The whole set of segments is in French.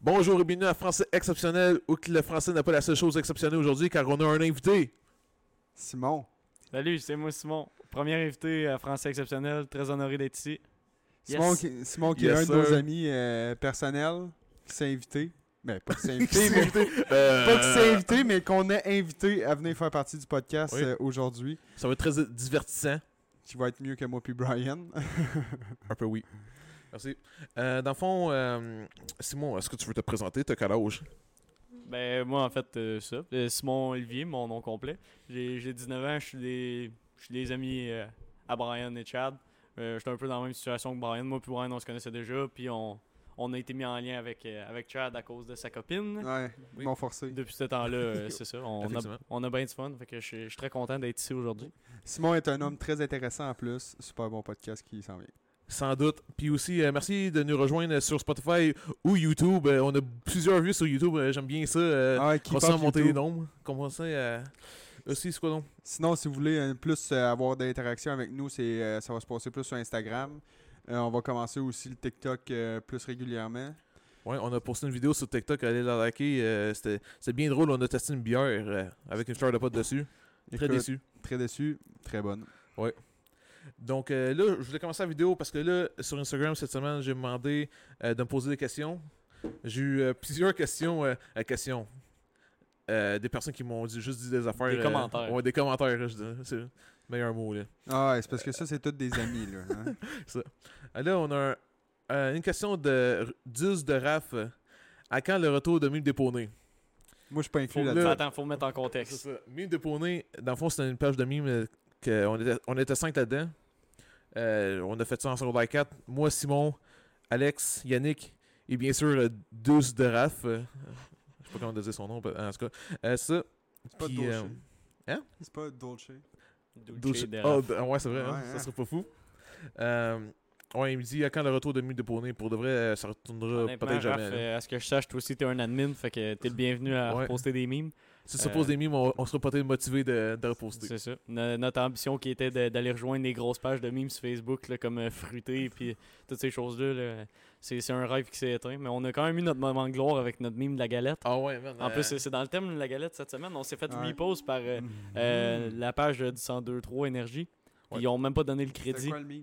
Bonjour et bienvenue à Français exceptionnel, où que le français n'a pas la seule chose exceptionnelle aujourd'hui, car on a un invité. Simon. Salut, c'est moi Simon. Premier invité à Français exceptionnel, très honoré d'être ici. Simon Yes. qui, Simon qui Yes, est un de nos amis euh, personnels qui s'est invité. Ben, pas qui s'est invité, mais? Euh, pas qui s'est invité, mais qu'on a invité à venir faire partie du podcast Oui. euh, aujourd'hui. Ça va être très divertissant. Qui va être mieux que moi puis Brian. Un peu oui. Merci. Euh, dans le fond, euh, Simon, est-ce que tu veux te présenter? T'as quel âge? Ben moi en fait euh, ça, Euh, Simon Olivier, mon nom complet. J'ai j'ai 19 ans, je suis des je suis des amis euh, à Brian et Chad. Euh, J'étais un peu dans la même situation que Brian. Moi puis Brian on se connaissait déjà, puis on, on a été mis en lien avec, euh, avec Chad à cause de sa copine. ouais, Oui. ils m'ont forcé. Depuis ce temps-là, euh, c'est ça. On a, on a bien du fun. Fait que je suis- je suis très content d'être ici aujourd'hui. Simon est un homme très intéressant en plus. Super bon podcast qui s'en vient. Sans doute. Puis aussi, euh, merci de nous rejoindre sur Spotify ou YouTube. Euh, on a plusieurs vues sur YouTube. euh, J'aime bien ça. Ah, qui porte monter les nombres. Commencer à... Aussi, c'est quoi donc? Sinon, si vous voulez plus avoir d'interaction avec nous, c'est ça va se passer plus sur Instagram. On va commencer aussi le TikTok plus régulièrement. Ouais, on a posté une vidéo sur TikTok, allez la liker. C'était bien drôle, on a testé une bière avec une fleur de pote dessus. Très déçu. Très déçu, très bonne. Donc euh, là, je voulais commencer la vidéo parce que là, sur Instagram cette semaine, j'ai demandé euh, de me poser des questions. J'ai eu euh, plusieurs questions. euh, euh, questions. Euh, des personnes qui m'ont dit, juste dit des affaires. Des euh, commentaires. Ouais, des commentaires, dirais. c'est le meilleur mot. Là. Ah, ouais, c'est parce que ça, c'est tous des amis. Là, hein. Là, on a un- euh, une question de Duz de Raph. À quand le retour de Mime Déponné Moi, je suis pas inclus là-dedans. là- attends, faut mettre en C'est contexte. ça. Mime Déponné, dans le fond, c'était une page de mime euh, que on était, on était cinq là-dedans. Euh, on a fait ça en secondaire 4. Moi, Simon, Alex, Yannick et bien sûr euh, Duz de Raph. euh, je sais pas comment dire son nom, en tout cas. Euh, ça. C'est pas Dolce. euh, hein? C'est pas Dolce. Dulce- de Oh, Raph. d- ouais, c'est vrai, hein, Ouais, ça hein? serait pas fou. Euh, ouais, il me dit à quand le retour de Mime Déponné Pour de vrai, euh, ça retournera peut-être jamais. Raph, là. euh, à ce que je sache, toi aussi, t'es un admin, fait que t'es le bienvenu à Ouais. poster des memes. Si ça euh, pose des mimes, on, on sera peut-être motivé de, de reposter. C'est ça. No- notre ambition qui était de- d'aller rejoindre les grosses pages de memes sur Facebook, là, comme euh, Fruité puis toutes ces choses-là. là. C'est c'est un rêve qui s'est éteint. Mais on a quand même eu notre moment de gloire avec notre meme de la galette. Ah ouais, man. En euh, plus, c'est- c'est dans le thème de la galette cette semaine. On s'est fait Ouais. repost par euh, Mhm. euh, la page du 102.3 Énergie. Ils ont même pas donné le crédit. quoi le meme?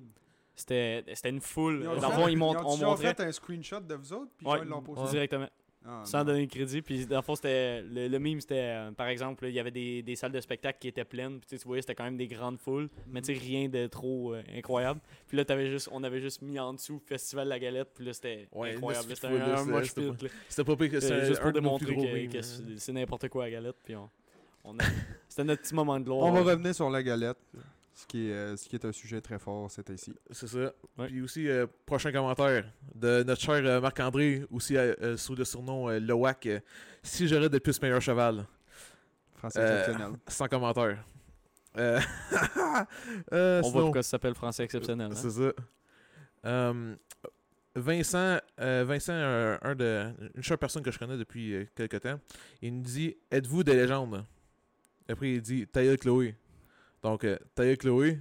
C'était c'était une foule. Ils ont Dans fait- fond, ils, ils mont- ont on montrait fait un screenshot de vous autres, puis Ouais. ils l'ont posté. Ouais. directement. Ah, Sans non. donner le crédit. Puis dans le fond, c'était le, le meme, c'était euh, par exemple, il y avait des, des salles de spectacle qui étaient pleines. Puis tu voyais, c'était quand même des grandes foules. Mais tu sais, rien de trop euh, incroyable. Puis là, t'avais juste, on avait juste mis en dessous Festival de la Galette. Puis là, c'était Ouais, incroyable. C'était un, un c'était- mosh c'était pas pire que juste pour démontrer que, hein. c'est n'importe quoi à la Galette. Puis on, on a- c'était notre petit moment de gloire. On va revenir sur la galette, ce qui est, euh, ce qui est un sujet très fort, c'est ici. C'est ça. Ouais. Puis aussi, euh, prochain commentaire de notre cher euh, Marc-André, aussi sous le surnom euh, Loac. euh, si j'aurais de plus meilleur cheval. Français Euh, exceptionnel. Sans commentaire. Euh, euh, On voit pourquoi ça s'appelle français exceptionnel. hein. C'est ça. Vincent, euh, Vincent un, un de, une chère personne que je connais depuis euh, quelques temps, il nous dit Êtes-vous des légendes? Après, il dit Taïa Chloé. Donc, euh, Taïa Chloé,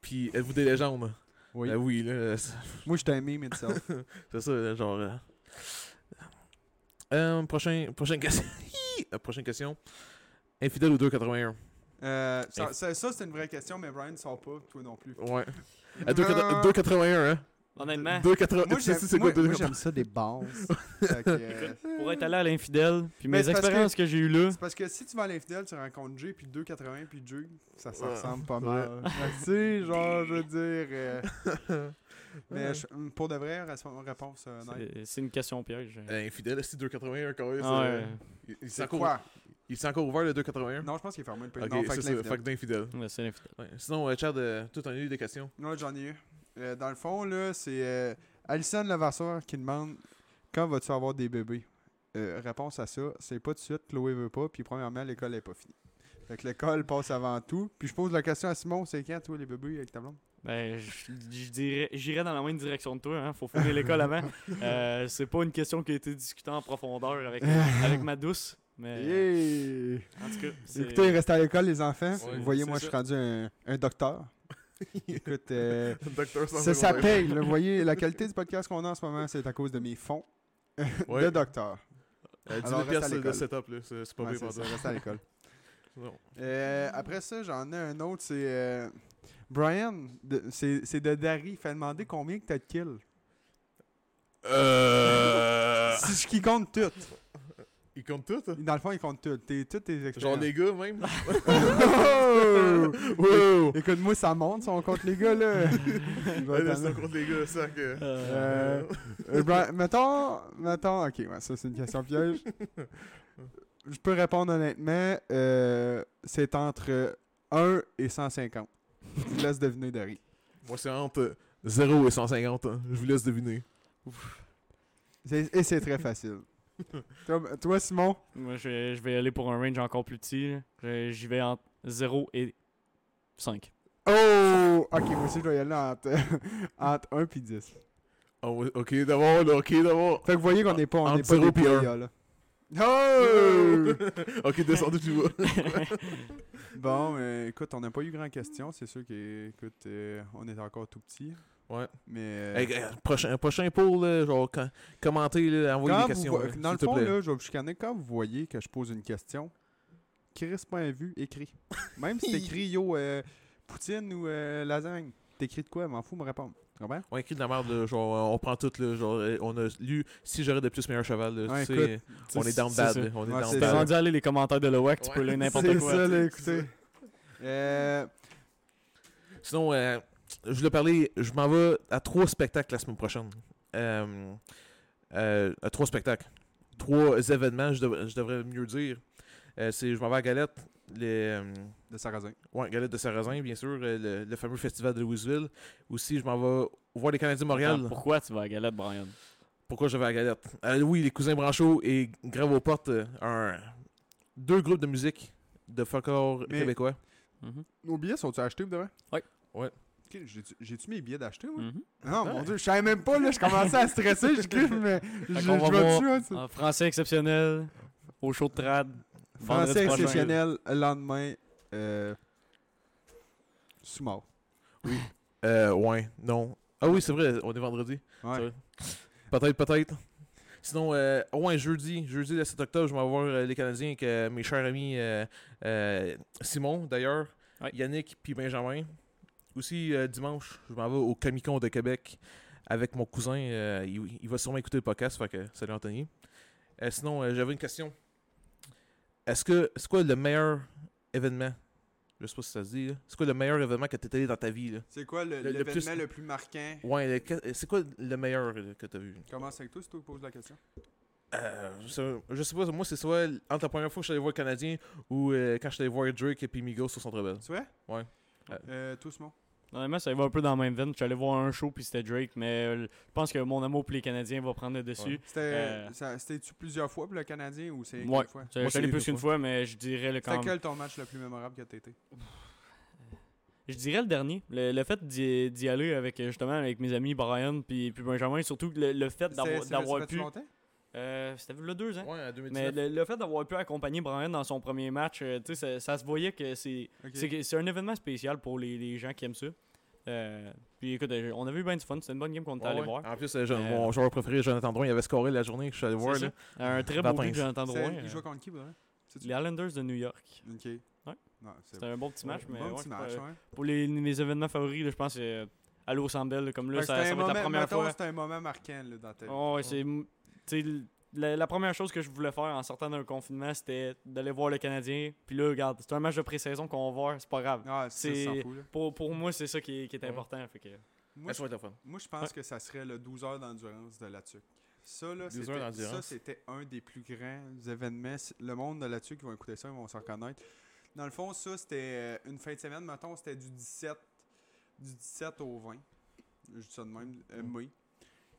puis êtes-vous des légendes? Oui. Ben oui, là, c'est Moi, j'étais un meme itself. c'est ça, genre. euh. Euh, prochain, prochaine question. Euh, prochaine question. Infidèle ou 281 Euh, ça, ça, ça, c'est une vraie question, mais Brian ne sort pas, toi non plus. Ouais. Euh, 281, hein? Honnêtement, 281. Moi, c'est quoi moi- moi, 281? j'aime ça des bases. Euh, pour être allé à l'infidèle, puis Mais mes c'est parce expériences que, j'ai eues là, c'est parce que si tu vas à l'infidèle, tu rencontres Jay, puis 2,80, puis Jay, ça Ouais. ressemble pas Ouais. mal. Que, tu sais, genre, je veux dire... euh, mais Ouais. je- pour de vrai, ré- réponse euh, non. c'est- c'est une question piège. Euh, infidèle, c'est 281 quand même. Ah ouais. Il, il s'est C'est encore, quoi? il s'est encore ouvert le 281 Non, je pense qu'il est fermé depuis. Ok, non, fait c'est que ça, l'infidèle. fait que d'infidèle. Ouais, c'est l'infidèle. Ouais. Sinon, euh, Chad, euh, toi, t'en as eu des questions? Non, j'en ai eu. Euh, dans le fond, là, c'est euh, Alison Levasseur qui demande quand vas-tu avoir des bébés? Euh, Réponse à ça, c'est pas tout de suite, Chloé veut pas, puis premièrement, l'école est pas finie. Fait que l'école passe avant tout. Puis je pose la question à Simon, c'est quand, toi, les bébés avec ta blonde? Ben, je je dirais, j'irais dans la même direction de toi. Hein. Faut finir l'école avant. Euh, c'est pas une question qui a été discutée en profondeur avec, avec ma douce. Mais Yeah! en tout cas, c'est- Écoutez, restez à l'école, les enfants. Ouais, Vous voyez, moi, je suis rendu un, un docteur. Écoute, euh, ça, ça paye. là. Vous voyez, la qualité du podcast qu'on a en ce moment, c'est à cause de mes fonds. Ouais. de docteur. Euh, 10 Alors, 000 reste à de setup, là. C'est pas Ouais, bien pour ça, reste à l'école. Euh, après ça, j'en ai un autre, c'est... euh, Brian, c'est c'est de Dari. Il fait demander combien que t'as de kills? Euh. Si je qui compte tout. Il compte tout, hein? Dans le fond, il compte tout. T'es, toutes tes Genre expériences. les gars, même. Oh! wow! Écoute, moi, ça monte si on compte les gars, là. Ouais, c'est contre les gars, ça que. Euh, euh, Brian, mettons, mettons, ok, ouais, ça c'est une question piège. Je peux répondre honnêtement, euh, c'est entre 1 et 150. Je vous laisse deviner Dari. Moi, c'est entre 0 et 150. hein. Je vous laisse deviner. C'est- Et c'est très facile. Toi, toi, Simon, Moi, je vais, je vais aller pour un range encore plus petit. J'y vais entre 0 et 5. Oh! Ok, moi aussi, je dois y aller entre, entre 1 et 10. Ah ouais, ok, d'abord, ok, d'abord. Fait que vous voyez qu'on n'est pas, on pas des playas, là. Oh! ok, descendez plus bas. bon, euh, écoute, on n'a pas eu grand question. C'est sûr que, écoute, euh, on est encore tout petit. Ouais. Mais. euh, Hey, euh, prochain, prochain poll, là, genre, quand- commentez, là, envoyez des questions. vo- là, dans s'il le fond, plaît. là, je vais vous chicaner. Quand vous voyez que je pose une question, Chris pas vu, écrit. Même si t'écris yo euh, Poutine ou euh, lasagne, t'écris de quoi, m'en fous, me répondre. Comprends? On écrit de la merde, là, genre, euh, on prend tout, là, genre, euh, on a lu si j'aurais de plus meilleur cheval, là, Ouais, tu sais, écoute, on est down C'est bad, ça. là, on est Ouais, down c'est T'es ça. bad. rendu à aller les commentaires de l'OWAC, tu Ouais. peux lire n'importe C'est quoi. ça, tu sais. là, écoutez. Euh, Sinon, euh, je voulais parler, je m'en vais à trois spectacles la semaine prochaine. Euh, euh, à trois spectacles. Trois événements, je devrais, je devrais mieux dire. Euh, c'est, je m'en vais à Galette, les, euh, de Sarrazin. ouais, Galette de Sarrazin, bien sûr, euh, le, le fameux festival de Louisville. Aussi, je m'en vais voir les Canadiens de Montréal. Attends, Pourquoi tu vas à Galette, Brian? Pourquoi je vais à Galette? Euh, Oui, les cousins Branchot et Grave aux portes, euh, un, deux groupes de musique de folklore Mais- québécois. Mhm. Nos billets sont-ils achetés, vous devez? Ouais. J'ai-tu- mes billets d'acheter, moi? Mhm. Non, Ouais. mon dieu, je savais même pas, là, je commençais à stresser, je kiffe, mais je, vais dessus, hein. En français exceptionnel, au show de trad. Français exceptionnel, le lendemain, euh, sous mort. Euh, ouais, non. Ah oui, c'est vrai, on est vendredi. Ouais. Peut-être, peut-être. Sinon, euh, ouais, jeudi, jeudi le 7 octobre, je vais voir euh, les Canadiens avec euh, mes chers amis euh, euh, Simon, d'ailleurs, Ouais. Yannick, puis Benjamin. Aussi, euh, dimanche, je m'en vais au Comic-Con de Québec avec mon cousin. euh, il, il va sûrement écouter le podcast, fait que salut Anthony. Euh, sinon, j'avais une question. Est-ce que, c'est quoi le meilleur événement? Je sais pas si ça se dit. C'est quoi le meilleur événement que tu allé dans ta vie, C'est quoi le- Le- le l'événement plus- le plus marquant? Ouais, c'est quoi le meilleur que tu as vu Commence avec toi, c'est toi qui poses la question? Euh, je, sais, pas, moi c'est soit entre la première fois que je suis allé voir le Canadien ou euh, quand je suis allé voir Drake et puis Migos sur Centre Bell. Tu vois? Ouais. Euh, toi, Simon? Honnêtement, ça va un peu dans la même veine. Je suis allé voir un show puis c'était Drake, mais euh, je pense que mon amour pour les Canadiens va prendre le dessus. Ouais. C'était, Euh, C'était-tu plusieurs fois pour le Canadien ou c'est Ouais. une fois? Je Moi, suis allé plus qu'une fois, mais je dirais le C'était quand quel ton match le plus mémorable que t'as été? Je dirais le dernier. Le, le fait d'y aller avec justement avec mes amis Brian puis, puis Benjamin, surtout le, le fait d'avoir pu. longtemps? Euh, C'était le deux ans. Ouais, en Mais 2019. le, le fait d'avoir pu accompagner Brian dans son premier match, euh, tu sais, ça, ça se voyait que c'est Ok. c'est que- c'est un événement spécial pour les, les gens qui aiment ça. Euh, puis écoute, euh, on avait eu bien du fun. C'était une bonne game qu'on était Ouais, allé ouais. voir. En plus, euh, je- Euh, mon joueur préféré, Jonathan Drouin, il avait scoré la journée que je suis allé voir. Là. Un très beau Vatin. but de Jonathan Drouin. Il joue contre qui? Les Islanders de New York. Ok. Ouais. C'était un bon petit match, mais bon ouais, petit match, ouais. pour les, mes événements favoris, là, je pense que aller au comme là, que ça, c'était ça un va être la moment- première fois. C'était un moment marquant là, dans ta vie. Oh, ouais, c'est. La, la première chose que je voulais faire en sortant d'un confinement, c'était d'aller voir le Canadien. Puis là, regarde, c'est un match de pré-saison qu'on va voir, c'est pas grave. Ah, c'est. Pour, pour moi, c'est ça qui est, qui est Ouais. important. Fait que, Moi, je pense que ça serait le 12 heures d'endurance de la TUC. Ça, là, 12 heures c'était, d'endurance. ça, c'était un des plus grands événements. Le monde de la TUC, ils vont écouter ça, ils vont s'en reconnaître. Dans le fond, ça, c'était euh, une fin de semaine, mettons, c'était du 17, du 17 au 20. Je dis ça de même, euh, Mm. mai.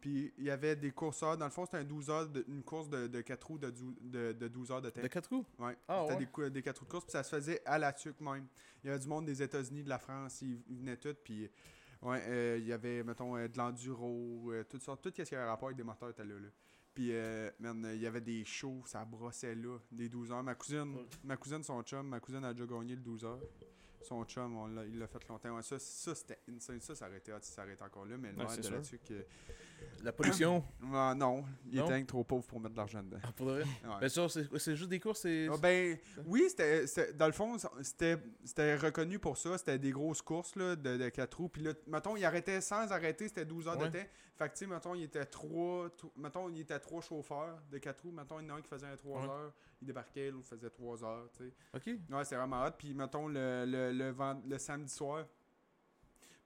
Puis, il y avait des courseurs. Dans le fond, c'était un 12 heures de- une course de, de 4 roues de, de, de 12 heures de temps. De 4 coups Ouais. Ah, C'était ouais. des, des quatre roues de course, puis ça se faisait à la tuque même. Il y avait du monde des États-Unis, de la France, ils, ils venaient tous, puis ouais, euh, il y avait, mettons, euh, de l'enduro, euh, toutes sortes, tout ce qui avait rapport avec des moteurs était là. là. Puis, euh, man, il y avait des shows, ça brossait là, des 12 heures. Ma cousine, Ouais. ma cousine, son chum, ma cousine a déjà gagné le 12 heures. Son chum, on il l'a fait longtemps. Ouais, ça, ça c'était insane. Ça, ça aurait été hot si ça aurait été encore là, mais le Ouais, de sûr. La pollution? Ah, non, il était trop pauvre pour mettre de l'argent dedans. Ah, pour vrai? Ouais. Ben c'est juste des courses, c'est... Ah, ben, oui, c'était, dans le fond, c'était, reconnu pour ça. C'était des grosses courses là, de, de 4 roues. Puis là, mettons, il arrêtait sans arrêter, c'était 12 heures Ouais. de temps. Fait que, tu sais, mettons, il était trois, tro- mettons, il était trois chauffeurs de 4 roues. Mettons, il y en a un qui faisait un 3 Ouais. heures, il débarquait, l'autre faisait 3 heures, tu sais. Ok. Ouais, c'était vraiment hot. Puis, mettons, le, le, le, le samedi soir,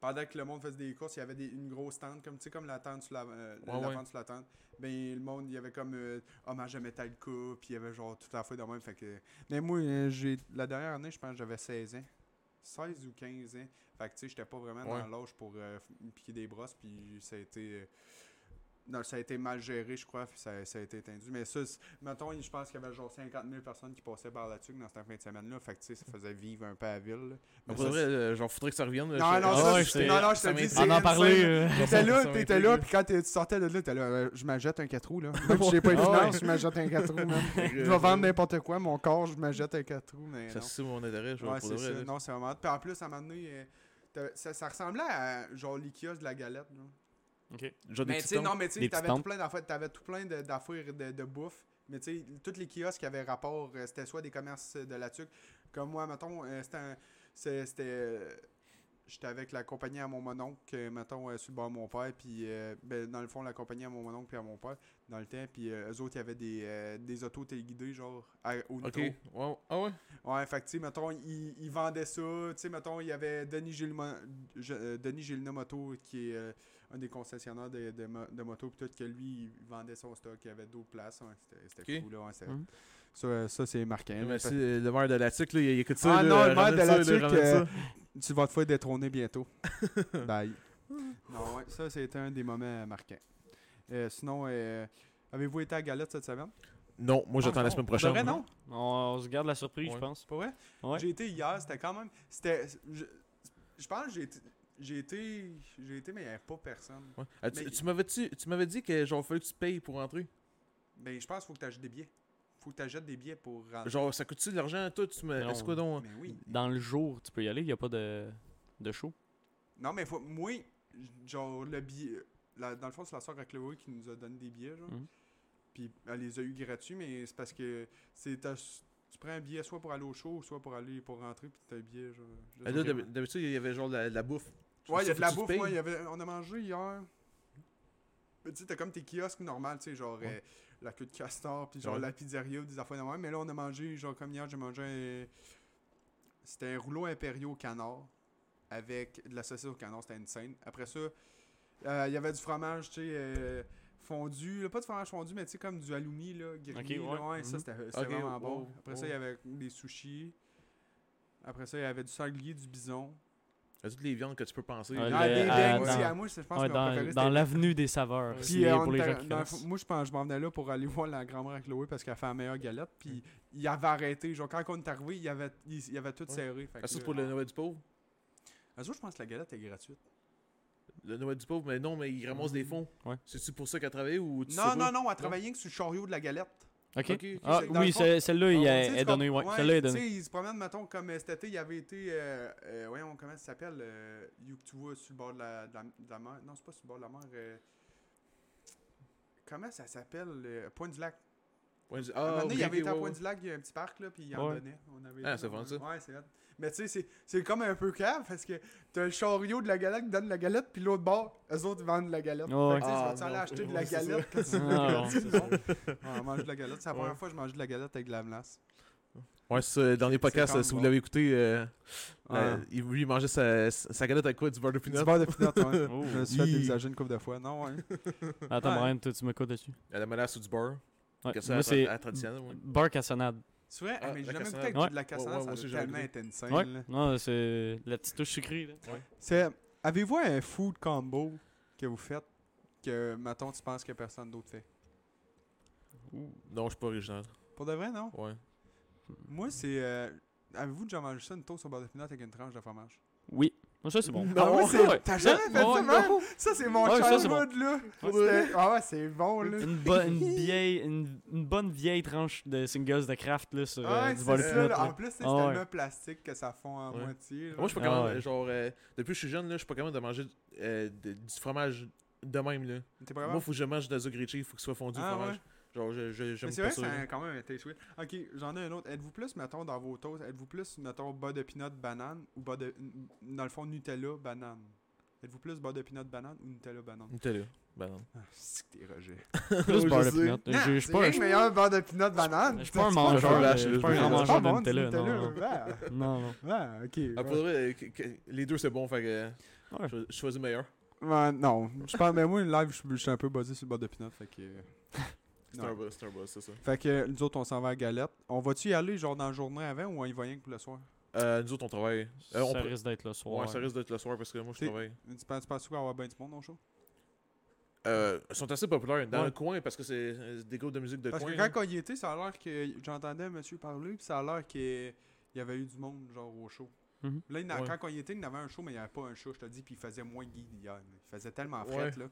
pendant que le monde faisait des courses, il y avait des, une grosse tente, comme, tu sais, comme la tente sur la, euh, Ouais, la ouais. vente sur la tente. Ben, le monde, il y avait comme euh, hommage à Metallica, puis il y avait genre toute la fois de même. Fait que... Mais moi, euh, j'ai la dernière année, je pense que j'avais 16 ans. 16 ou 15 ans. Fait que, tu sais, j'étais pas vraiment Ouais. dans l'âge pour euh, piquer des brosses, puis ça a été... non, ça a été mal géré, je crois, puis ça, ça a été étendu. Mais ça, mettons, je pense qu'il y avait genre 50 000 personnes qui passaient par là-dessus dans cette fin de semaine-là. Fait que, tu sais, ça faisait vivre un peu à la ville. là. Mais ça, vrai, euh, genre, faudrait que ça revienne. non, je- non, Ah ça, ouais, je- non, non, je te dis, c'est On en parlait. euh, T'étais là, t'étais là, puis quand tu sortais de là, t'étais là, euh, je m'achète un 4 roues, là. Même si j'ai pas les Ah finances, je m'achète un 4 roues, Je vais vendre n'importe quoi, mon corps, je m'achète un 4 roues, mais Ça, non. c'est mon intérêt, je là. Non, c'est vraiment. Puis en plus, à un moment donné, ça, ressemblait à genre kiosques de la galette, là. Ok. Genre Mais tu sais, non, mais tu sais, t'avais tout plein d'affaires, t'avais tout plein de- d'affaires de, de bouffe. Mais tu sais, tous les kiosques qui avaient rapport, euh, c'était soit des commerces de la tuque. Comme moi, mettons, euh, c'était euh, J'étais avec la compagnie à mon mononcle, mettons, euh, sur le bord de mon père, puis euh, ben, dans le fond, la compagnie à mon mononcle puis à mon père, dans le temps, puis euh, eux autres, il y avait des, euh, des autos téléguidés, genre, à, au Ok. nitro. Ouais. Ah ouais? Ouais, fait que, tu sais, mettons, ils, ils vendaient ça. Tu sais, mettons, il y avait Denis euh, Denis Gilna Moto, qui est euh, un des concessionnaires de, de, mo- de moto, puis tout, que lui, il vendait son stock. Il y avait d'autres places. ouais, c'était cool, là. c'était- Mhm. Ça, ça c'est marquant. là. Fait- euh, le maire de la TIC, là, il écoute ça. Ah là, non, le maire de la euh. Tu vas te faire détrôner bientôt. Bye. non, ouais, ça, c'était un des moments marquants. Euh, sinon, euh, avez-vous été à Galette cette semaine? Non, moi j'attends Ah, la semaine prochaine. vrai, non? On, on se garde la surprise, Ouais. je pense. C'est pas vrai? Ouais. J'ai été hier, c'était quand même. C'était. Je, je pense que j'ai été. J'ai été. J'ai été, mais il n'y avait pas personne. Ouais. Ah, tu Mais- tu m'avais tu, tu m'avais dit que genre fallait que tu payes pour rentrer. Ben, je pense qu'il faut que tu achètes des billets. faut que tu achètes des billets pour rentrer. Genre ça coûte-tu de l'argent toi? Tu me Non. quoi donc Mais oui. Dans le jour, tu peux y aller, il n'y a pas de, de show. Non, mais faut, moi, genre, le billet. la- dans le fond, c'est la soeur à Chloé qui nous a donné des billets, genre. Mhm. Puis elle les a eu gratuits, mais c'est parce que c'est tu prends un billet soit pour aller au show, soit pour aller pour rentrer, puis t'as un billet, genre. Ah, d'habitude il y avait genre de la, de la bouffe. Ouais, il y a de la bouffe, y avait, on a mangé hier. Mais tu sais, t'as comme tes kiosques normales, tu sais, genre Ouais. euh, la queue de castor, puis genre Ouais. la pizzeria ou des affaires même. Mais là, on a mangé, genre comme hier, j'ai mangé un. C'était un rouleau impériaux au canard avec de la saucisse au canard, c'était une scène. Après ça, euh, il y avait du fromage, tu sais, euh, fondu, là, pas de fromage fondu, mais tu sais, comme du halloumi, là, grillé. Ouais. là, ouais, ça, Mhm. c'était c'était Ok, vraiment oh, bon. Après ça, oh. il y avait des sushis. Après ça, il y avait du sanglier, du bison. Il y a toutes les viandes que tu peux penser. Ah, des à- aussi. dans- À moi, je pense Ouais, que mon dans préféré, dans c'était l'avenue des saveurs. Puis, euh, pour les gens qui dans moi, je pense, je m'en venais là pour aller voir la grand-mère à Chloé parce qu'elle fait la meilleure galette. Puis il avait arrêté. Genre, quand on est arrivé, il avait, il, il avait tout Ouais. serré. Fait Ah, que pour le Noël du pauvre? Un jour, je pense que la galette est gratuite. Le Noël du pauvre, mais non, mais il ramasse des fonds. Ouais. C'est-tu pour ça qu'elle travaille ou tu sais Non, pas? non, non, elle travaillait que sur le chariot de la galette. Ok. Ok, ok, Ah, oui, celle-là, il est donné. comme- Ouais, celle-là est donnée. il se promène, mettons, comme cet été, il avait été. Euh, euh, voyons, comment ça s'appelle euh, vois sur le bord de la, de la, de la mer. Non, c'est pas sur le bord de la mer. euh, comment ça s'appelle euh, Point du. Ouais, À un moment Ah, donné, ok, il avait été à ouais, Point ouais. du Lac, il y a un petit parc, là, puis il en Ouais. donnait. On avait Ah, c'est vraiment ça. Ouais, c'est hot. Mais tu sais, c'est- c'est comme un peu cave parce que t'as le chariot de la galette qui donne la galette, puis l'autre bord, eux autres vendent la galette. Ouais. Fait que, tu sais, Ah, tu vas aller non, acheter de la galette? quand tu Ah, mange de la galette. C'est la première fois que je mange de la galette avec de la melasse. Ouais, c'est ça. Dans les podcasts, euh, si vous bon. l'avez écouté, euh, Ouais. euh, il, lui, il mangeait sa, sa galette avec quoi? Du beurre de Du peanut beurre de pinot, ouais. Oh. Je me suis fait dévisager une couple de fois. Non, ouais. Attends, Ouais. Toi, tu me quoi dessus À la mélasse ou du beurre? Ouais, Moi, c'est à traditionnel, ouais. beurre cassonade. C'est vrai, Ah, mais j'ai jamais goûté avec Ouais. de la cassonade, Ouais, ouais, ça tellement été insane. Ouais. là. Non, c'est la petite touche sucrée. Là. C'est. Avez-vous un food combo que vous faites que, mettons, tu penses que personne d'autre fait? Non, je suis pas original. Pour de vrai, non? Ouais. Moi, c'est. euh, Avez-vous déjà mangé ça, une toast au beurre de pinot avec une tranche de fromage? Oui. Moi, ça, c'est bon. Non. Ah ouais, c'est- Ouais. T'as jamais fait Ouais, ça, man? Ça, c'est mon Ouais, childhood, là. Ouais, Ah ouais, c'est bon, là. Une, bo- une vieille, une, une bonne vieille tranche de singles de craft là, sur euh, Ouais, du ça, peanut, là. là. En plus, c'est Ah ouais. tellement plastique que ça fond en Ouais. moitié. là. Moi, je suis pas Ah capable, ouais. genre, euh, depuis que je suis jeune, là, je suis pas capable de manger euh, de- du fromage de même, là. Pas Moi, faut que je mange de la grilled cheese, il faut qu'il soit fondu au Ah, fromage. Genre, je, je, j'aime c'est pas vrai que ça. c'est quand même un taste weird. Ok, j'en ai un autre. Êtes-vous plus, mettons, dans vos toasts, êtes-vous plus, mettons, beurre de peanut banane ou beurre de. Dans le fond, Nutella banane? Êtes-vous plus beurre de peanut banane ou Nutella banane? Nutella. Non. Ah, c'est que t'es rejet. Plus Je beurre de peanut. Non, Je je suis pas un- meilleur beurre de peanut banane. je suis pas un mangeur de- je suis pas un mangeur de Nutella. Non, non, non. ok. Ah, euh, les deux c'est bon, fait que Ouais. je, choisis le meilleur. Ouais, non. Je pense, mais moi, live, je suis un peu buzzé sur le beurre de peanut. Fait que. C'est un c'est un buzz, c'est ça. Fait que nous autres, on s'en va à Galette. On va-tu y aller, genre, dans la journée avant ou on y va rien que pour le soir? Euh, nous autres, on travaille. Euh, on Ça peut- risque d'être le soir. Ouais, ça risque d'être le soir parce que moi, je travaille. Tu penses, tu penses qu'il va avoir bien du monde dans le show? Euh, ils sont assez populaires dans Ouais. le coin parce que c'est euh, des groupes de musique de Parce coin. que là. quand on y était, ça a l'air que j'entendais monsieur parler, puis ça a l'air qu'il y avait eu du monde, genre, au show. Mhm. Là, il n'a- Ouais. quand on y était, il y avait un show, mais il n'y avait pas un show, je te dis, puis il faisait moins guide hier. Il faisait tellement Ouais. fret, là.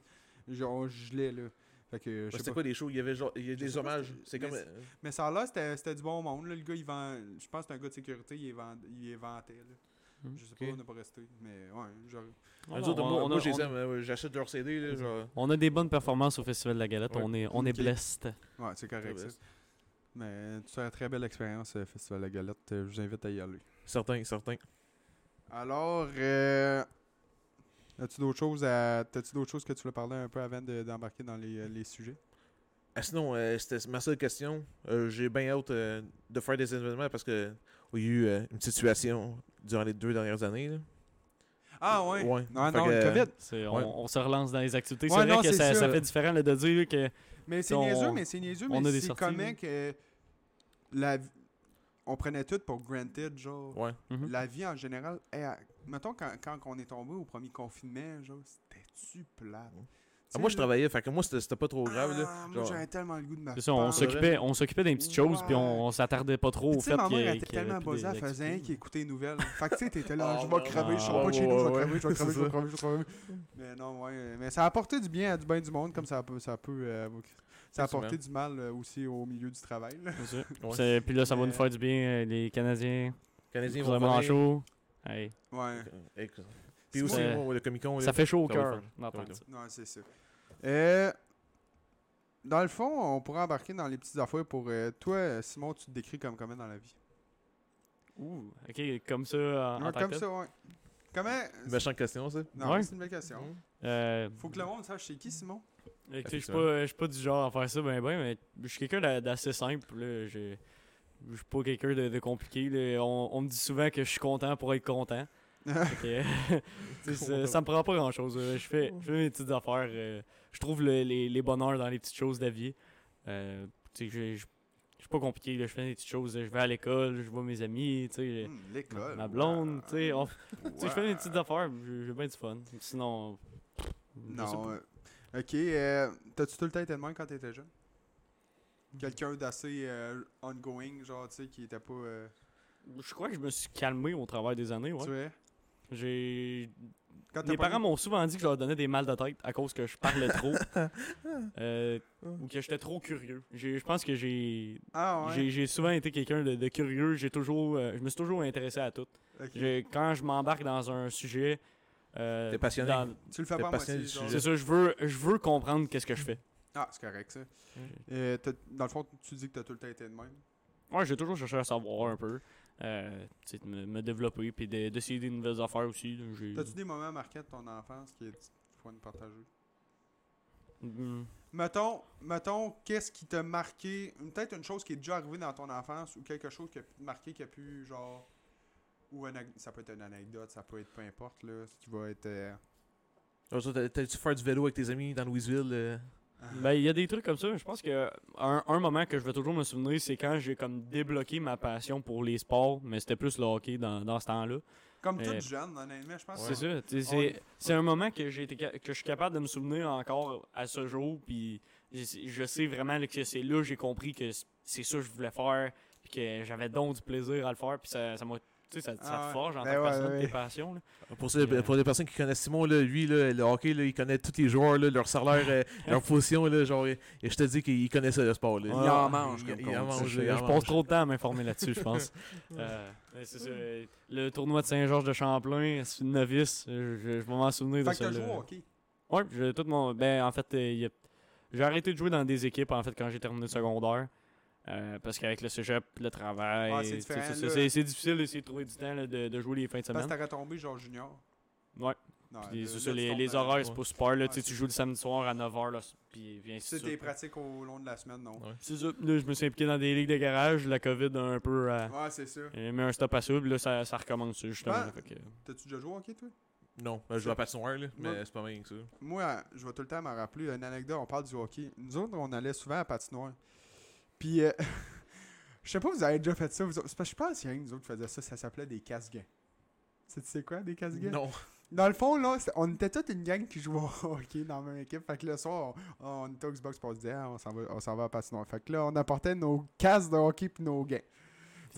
Genre, on gelait, là. Fait que, je Ouais, sais C'était pas. quoi les shows? Il y avait genre, il y a des hommages. C'est comme. c'est- euh, Mais ça l'air, c'était c'était du bon monde, là. Le gars, il vend. Je pense que c'est un gars de sécurité, il, est vend... il est vanté, là. Mhm. Je sais pas, on n'a pas resté. Mais ouais, genre. Ah, nous non, autres, on- moi, on moi, a- je les on- aime. euh, J'achète leur CD. Là, genre. On a des bonnes performances au Festival de la Galette. Ouais. On est, on est blessed. Ouais, c'est correct, ça. Mais tu une très belle expérience, euh, Festival de la Galette. Euh, Je vous invite à y aller. Certains, certains. Alors, euh, as-tu d'autres choses à. T'as-tu d'autres choses que tu voulais parler un peu avant de- d'embarquer dans les, euh, les sujets? Ah, sinon, euh, c'était ma seule question. Euh, J'ai bien hâte euh, de faire des événements parce que il y a eu euh, une petite situation durant les deux dernières années. là. Ah ouais? Ouais. Non, Fait non, que, le COVID. C'est- Ouais. on, se relance dans les activités. Ouais, c'est vrai non, que c'est ça, fait différent là, de dire là, que Mais c'est on- niaiseux, mais c'est niaiseux, mais a des c'est sorties, comment que la on prenait tout pour granted, genre. Ouais. Mhm. La vie en général, est à- mettons quand, quand on est tombé au premier confinement, genre, c'était-tu plate? Ah, moi, je travaillais, fait que moi, c'était pas trop grave. là. Ah, moi, Genre, j'avais tellement le goût de ma c'est ça, on s'occupait, on s'occupait des petites choses, puis on, on s'attardait pas trop au fait qu'il y était tellement buzzée, elle faisait rien activités. qu'écouter les nouvelles. fait que tu sais, t'étais là, Ah, je vais crever, je ouais, pas chez nous, je vais crever, je vais crever, je vais crever, je vais crever. Mais non, ouais, mais ça a apporté du bien à du bien du monde, comme ça peut, ça peut, euh, ça a apporté du mal euh, aussi au milieu du travail. là. Puis là, ça va nous faire du bien, euh, les Canadiens. Canadiens Vous vont venir. chaud. Hey, Ouais, écoute. Puis aussi, moi, le Comic Con. Ça fait chaud au cœur d'entendre ça. non, c'est ça. Euh, dans le fond, on pourrait embarquer dans les petites affaires pour euh, toi, Simon, tu te décris comme comment dans la vie? Ouh, ok, comme ça, en, en Ouais, tant comme ça, ouais. Comment? Méchante question, ça. Non, Ouais. c'est une belle question. Euh, Faut que le monde sache c'est qui, Simon. écoutez, je suis pas, je suis pas du genre à faire ça ben ben, mais je suis quelqu'un d'a- d'assez simple. Là. Je je suis pas quelqu'un de, de compliqué. là. On, on me dit souvent que je suis content pour être content. Sais, ça, ça me prend pas grand chose. Je fais, je fais mes petites affaires. euh, je trouve le- les, les bonheurs dans les petites choses de la vie. Euh, je, je, je suis pas compliqué. là. Je fais des petites choses. Je vais à l'école, je vois mes amis. Hmm, ma, L'école. ma blonde. on- je fais des petites affaires. J'ai bien du fun. Sinon. Non. euh, ok. euh, T'as-tu tout le temps été de même quand t'étais jeune? Quelqu'un d'assez euh, ongoing, genre, tu sais, qui était pas. euh, Je crois que je me suis calmé au travers des années. Ouais. Tu sais? J'ai Quand t'as Mes parents m'ont souvent dit que je leur donnais des mal de tête à cause que je parlais trop euh, ou que j'étais trop curieux. J'ai- Je pense que j'ai Ah ouais. j'ai j'ai souvent été quelqu'un de, de curieux. J'ai toujours euh, je me suis toujours intéressé à tout. Quand je m'embarque dans un sujet, euh, T'es passionné. dans- Tu le fais pas passionné c'est ça. Je veux je veux comprendre qu'est-ce que je fais. Ah, c'est correct, ça. Euh, t'as- dans le fond, tu dis que t'as tout le temps été de même? Ouais, j'ai toujours cherché à savoir un peu, euh, tu sais, de me, me développer puis de- d'essayer des nouvelles affaires aussi. T'as-tu des moments marquants de ton enfance qui est faut nous partager? Mm. Mettons, mettons qu'est-ce qui t'a marqué, peut-être une chose qui est déjà arrivée dans ton enfance ou quelque chose qui a marquer qui a pu, genre, ou ça peut être une anecdote, ça peut être peu importe, là, ce qui va être... euh, T'allais-tu faire du vélo avec tes amis dans Louisville euh? Ben, il y a des trucs comme ça. Je pense que un, un moment que je vais toujours me souvenir, c'est quand j'ai comme débloqué ma passion pour les sports, mais c'était plus le hockey dans, dans ce temps-là. Comme Euh, tout jeune, honnêtement, je pense. C'est ça. Ouais. C'est c'est un moment que j'ai été que je suis capable de me souvenir encore à ce jour. Puis je, sais vraiment que c'est là que j'ai compris que c'est ça que je voulais faire. Puis que j'avais donc du plaisir à le faire. Puis ça ça m'a. Tu sais, ça, ça Ah te forge en Ben tant que ouais, personne ouais. tes passions. là. Pour, ceux- Euh. pour les personnes qui connaissent Simon, là, lui, là, le hockey, là, il connaît tous les joueurs, là, leur salaire, euh, leur position. Là, genre, et je te dis qu'il connaît ça, le sport. Là. Il en mange, Il, comme il en mange. Je, il je en passe trop de temps à m'informer là-dessus, je pense. Euh, c'est. Le tournoi de Saint-Georges de Champlain, c'est une novice. Je, je, je vais m'en souvenir Fait de que ça. joué au hockey? Ouais, j'ai tout mon. Ben, en fait, euh, j'ai arrêté de jouer dans des équipes, en fait, quand j'ai terminé le secondaire. Euh, parce qu'avec le cégep, le travail, Ouais, c'est difficile d'essayer de trouver du temps là, de, de jouer les fins de Parce que semaine. t'aurais tombé genre junior. Ouais. Non, Puis les, les horaires, c'est pas super. Là, Ouais, tu joues le samedi soir à 9h, là, puis C'est de tes suite. pratiques au long de la semaine, non? Ouais. C'est ça. Là, je me suis impliqué dans des ligues de garage. La COVID a un peu euh, Ouais, c'est ça. mis un stop à ça. Puis là, ça, ça recommence, justement. Que- T'as-tu déjà joué au hockey, toi? Non, ben, je joue à patinoire, là, mais c'est pas bien que ça. Moi, je vais tout le temps me rappeler une anecdote. On parle du hockey. Nous autres, on allait souvent à patinoire. Puis, euh, je sais pas, vous avez déjà fait ça. Vous autres. C'est parce que je pense qu'il y a un de nous autres qui faisait ça. Ça s'appelait des casse-gains. Tu sais- tu sais quoi, des casse-gains? Non. Dans le fond, là, on était toute une gang qui jouait au hockey dans la même équipe. Fait que le soir, on, on était au Xbox pour se dire, Ah, on s'en va, on s'en va à. Fait que là, on apportait nos casques de hockey puis nos gains.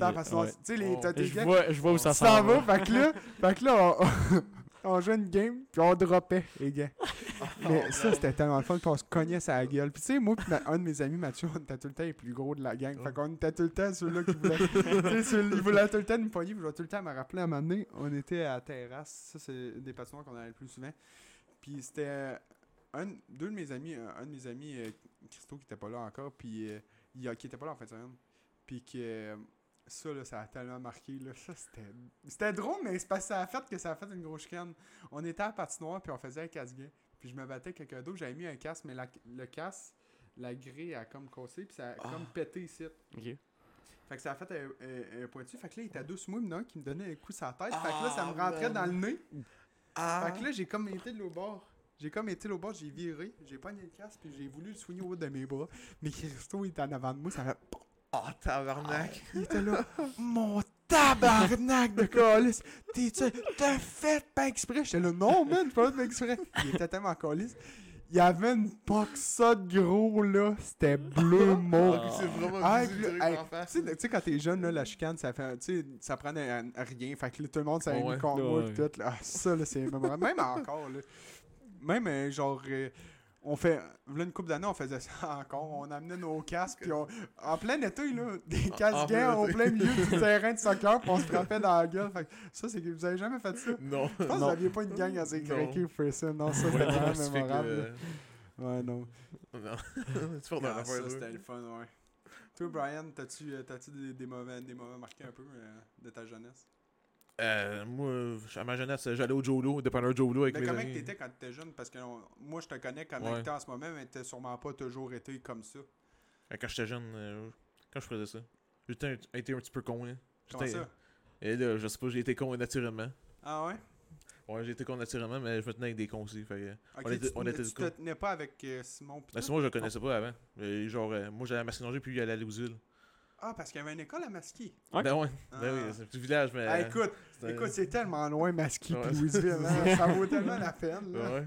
Ouais. tu sais, les, t'as Je vois, je vois où ça s'en va. vas, fait que là, fait que là on, on jouait une game, puis on droppait les gars. Mais ça, c'était tellement le fun, puis on se cognait sa gueule. Puis tu sais, moi, un de mes amis, Mathieu, on était tout le temps les plus gros de la gang. Fait qu'on était tout le temps celui-là qui voulait. tu sais, celui- il voulait tout le temps nous pogner, puis je tout le temps me rappeler à un moment donné, on était à la terrasse. Ça, c'est des patinoires qu'on allait le plus souvent. Puis c'était un, deux de mes amis, un, de mes amis, euh, Christo, qui était pas là encore, puis euh, il, qui était pas là en fin de semaine. Puis que. euh, ça, là, ça a tellement marqué. Là. Ça, c'était... c'était drôle, mais c'est parce que ça a fait que ça a fait une grosse chicane. On était à la patinoire, puis on faisait un casse-guet. Puis je me battais avec quelqu'un d'autre. J'avais mis un casque, mais la- le casque, la grille a comme cassé, puis ça a comme pété ici. Ok. Fait que ça a fait un, un- un pointu. Fait que là, il était à deux moi, un qui me donnait un coup sur la tête. fait que là, ça me rentrait dans le nez. Fait que là, j'ai comme été de l'autre bord. J'ai comme été de l'autre bord, j'ai viré. J'ai pogné le casque, puis j'ai voulu le soigner au haut de mes bras. Mais Christo, il était en avant de moi, ça fait Oh, tabarnak. il était là, mon tabarnak de calice, t'es-tu, t'as fait pas exprès? J'étais là, non, man, j'ai pas fait exprès. Il était tellement calice. Il y avait une poque ça de gros, là, c'était bleu mort. Ah. C'est vraiment Ah. Tu sais, quand t'es jeune, là, la chicane, ça fait, tu sais, ça prend à, à rien. Fait que là, tout le monde s'est Ouais. mis contre moi, Ouais. pis tout. Là. Ah, ça, là, c'est. Même encore, là. Même, euh, genre, euh, on fait, là, une couple d'années, on faisait ça encore. On amenait nos casques, puis on, en plein été, là, des casques en gains plein au plein milieu du terrain de soccer, puis on se frappait dans la gueule. Fait que ça, c'est que vous avez jamais fait ça? Non. Je pense que vous aviez pas une gang assez craquée pour faire ça. Non, ça, Ouais, c'était non, vraiment que, mémorable. euh, Ouais, non. Non. Ah, ça, c'était le fun, ouais. Toi, Brian, t'as-tu euh, t'as-tu des, des, mauvais, des mauvais marqués un peu euh, de ta jeunesse? Euh, moi, à ma jeunesse, j'allais au Jolo, dépanneur Jolo avec Mais mes comment amis. t'étais quand t'étais jeune? Parce que on- moi, je te connais comment Ouais. en ce moment, mais t'as sûrement pas toujours été comme ça. Euh, Quand j'étais jeune, euh, quand je faisais ça. J'étais un, été un petit peu con, là. Comment ça? Et là, je sais pas, j'ai été con naturellement. Ah ouais? Ouais, j'ai été con naturellement, mais je me tenais avec des cons aussi. Fait On était- tu, on te- était tu te tenais pas avec euh, Simon pis Ben, sinon, je le connaissais pas avant. Genre, moi, j'allais à Masquinanger, puis il allait à Louisville. Ah, parce qu'il y avait une école à Masquis. Ouais. Ben ouais, Ah. ben oui, c'est un petit village, mais. Ah, écoute, écoute, c'est tellement loin Masquis Ouais. Louisville. hein, ça vaut tellement la peine. Là. Ouais.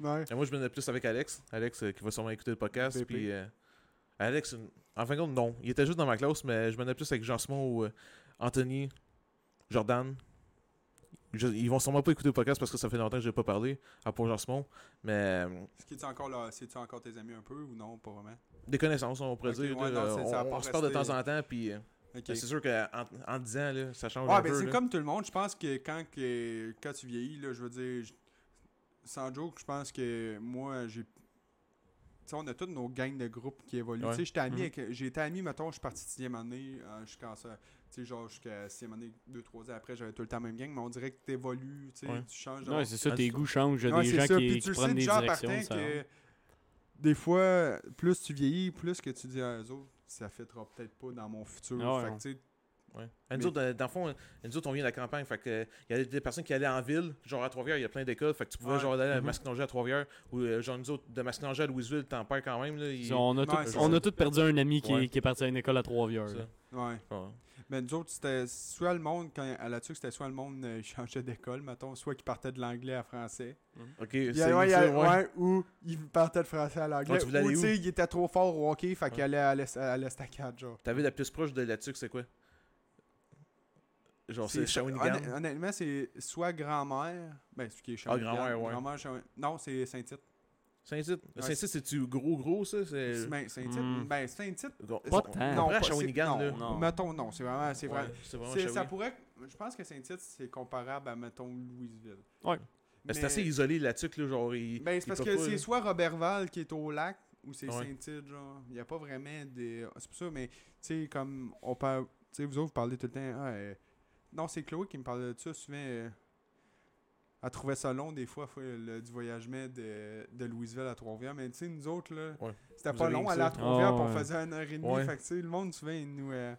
Ouais. Et moi, je venais plus avec Alex. Alex, euh, qui va sûrement écouter le podcast. Puis, euh, Alex, en fin de compte, non. Il était juste dans ma classe, mais je venais plus avec Jean-Simon ou euh, Anthony, Jordan. Je- ils vont sûrement pas écouter le podcast parce que ça fait longtemps que j'ai pas parlé, à part Jean-Simon. Mais Est-ce que tu encore là, c'est-tu encore tes amis un peu ou non, pas vraiment? des connaissances, on pourrait dire. ouais, non, c'est- on se parle de temps en temps, puis c'est sûr qu'en en 10 ans, là, ça change Ouais, un ben peu. c'est comme tout le monde. Je pense que quand, que, quand tu vieillis, là, je veux dire, je- sans joke, je pense que moi, j'ai. On a tous nos gangs de groupe qui évoluent. Ouais. J'étais ami Mhm. avec- été ami, mettons, je suis parti de 6e année euh, jusqu'à ça. Tu sais, genre, jusqu'à 6e année, 2-3 ans après, j'avais tout le temps la même gang, mais on dirait que tu évolues, tu sais, Ouais. tu changes. Ouais, c'est ça, tes goûts changent. Il y a Ouais, des c'est gens ça. qui, Puis qui tu sais prennent des déjà, directions. Ça- que des fois, plus tu vieillis, plus que tu dis à eux autres, ça fêtera peut-être pas dans mon futur. Ah ouais, Fait que, non. tu sais, Ouais. Nous autres, euh, dans le fond, euh, nous autres, on vient de la campagne. Fait que, euh, il y a des personnes qui allaient en ville, genre à Trois-Rivières, il y a plein d'écoles. Fait que tu pouvais Ouais. genre aller à Mhm. Masquinanger à Trois-Rivières, ou genre nous autres, de Masquinanger à Louisville, t'en perds quand même. Là, il- On a, tous perdu un ami qui, Ouais. est, qui est parti à une école à Trois-Rivières. Ouais. Mais nous autres, c'était soit le monde, quand à la dessus c'était soit le monde euh, changeait d'école, mettons, soit qui partait de l'anglais à français. Ok, Il y c'est ça, ouais. ouais, ou il partait de français à l'anglais. Ouais, voulais ou tu sais, il était trop fort au hockey, fait qu'il allait à l'est- à l'estacade, genre. T'avais la plus proche de là-dessus, c'est quoi? Genre, c'est Shawinigan? honn- Honnêtement, c'est soit grand-mère. Ben, c'est qui est Ah, grand-mère, ouais. Non, c'est Saint-Tite. Saint-Tite. Ouais, Saint-Tite, c'est-tu gros, gros, ça? C'est. Ben, Saint-Tite, Hmm. ben, Saint-Tite. Pas tant. on Non, prend à pas- Shawinigan, c'est- là. non. Mettons, non, c'est vraiment. C'est Ouais, vrai. c'est vraiment C'est- ça pourrait. Je pense que Saint-Tite, c'est comparable à, mettons, Louisville. Ouais. Mais c'est assez isolé là-dessus, là, genre. il- Ben, c'est il parce que pas, c'est là. soit Robertval qui est au lac ou c'est Ouais. Saint-Tite, genre. Il n'y a pas vraiment des. C'est pour ça, mais tu sais, comme on parle. Tu sais, vous autres, vous parlez tout le temps. Ah, euh, Non, c'est Chloé qui me parlait de ça souvent. euh, Elle trouvait ça long des fois, fois, le- du voyagement de, de Louisville à Trois-Rivières. Mais tu sais, nous autres, là, Ouais. c'était Vous pas long aller à. Trois-Rivières, Ah, puis on ouais. faisait une heure et demie. Ouais. Fait que tu sais, le monde, souvent, il nous. euh,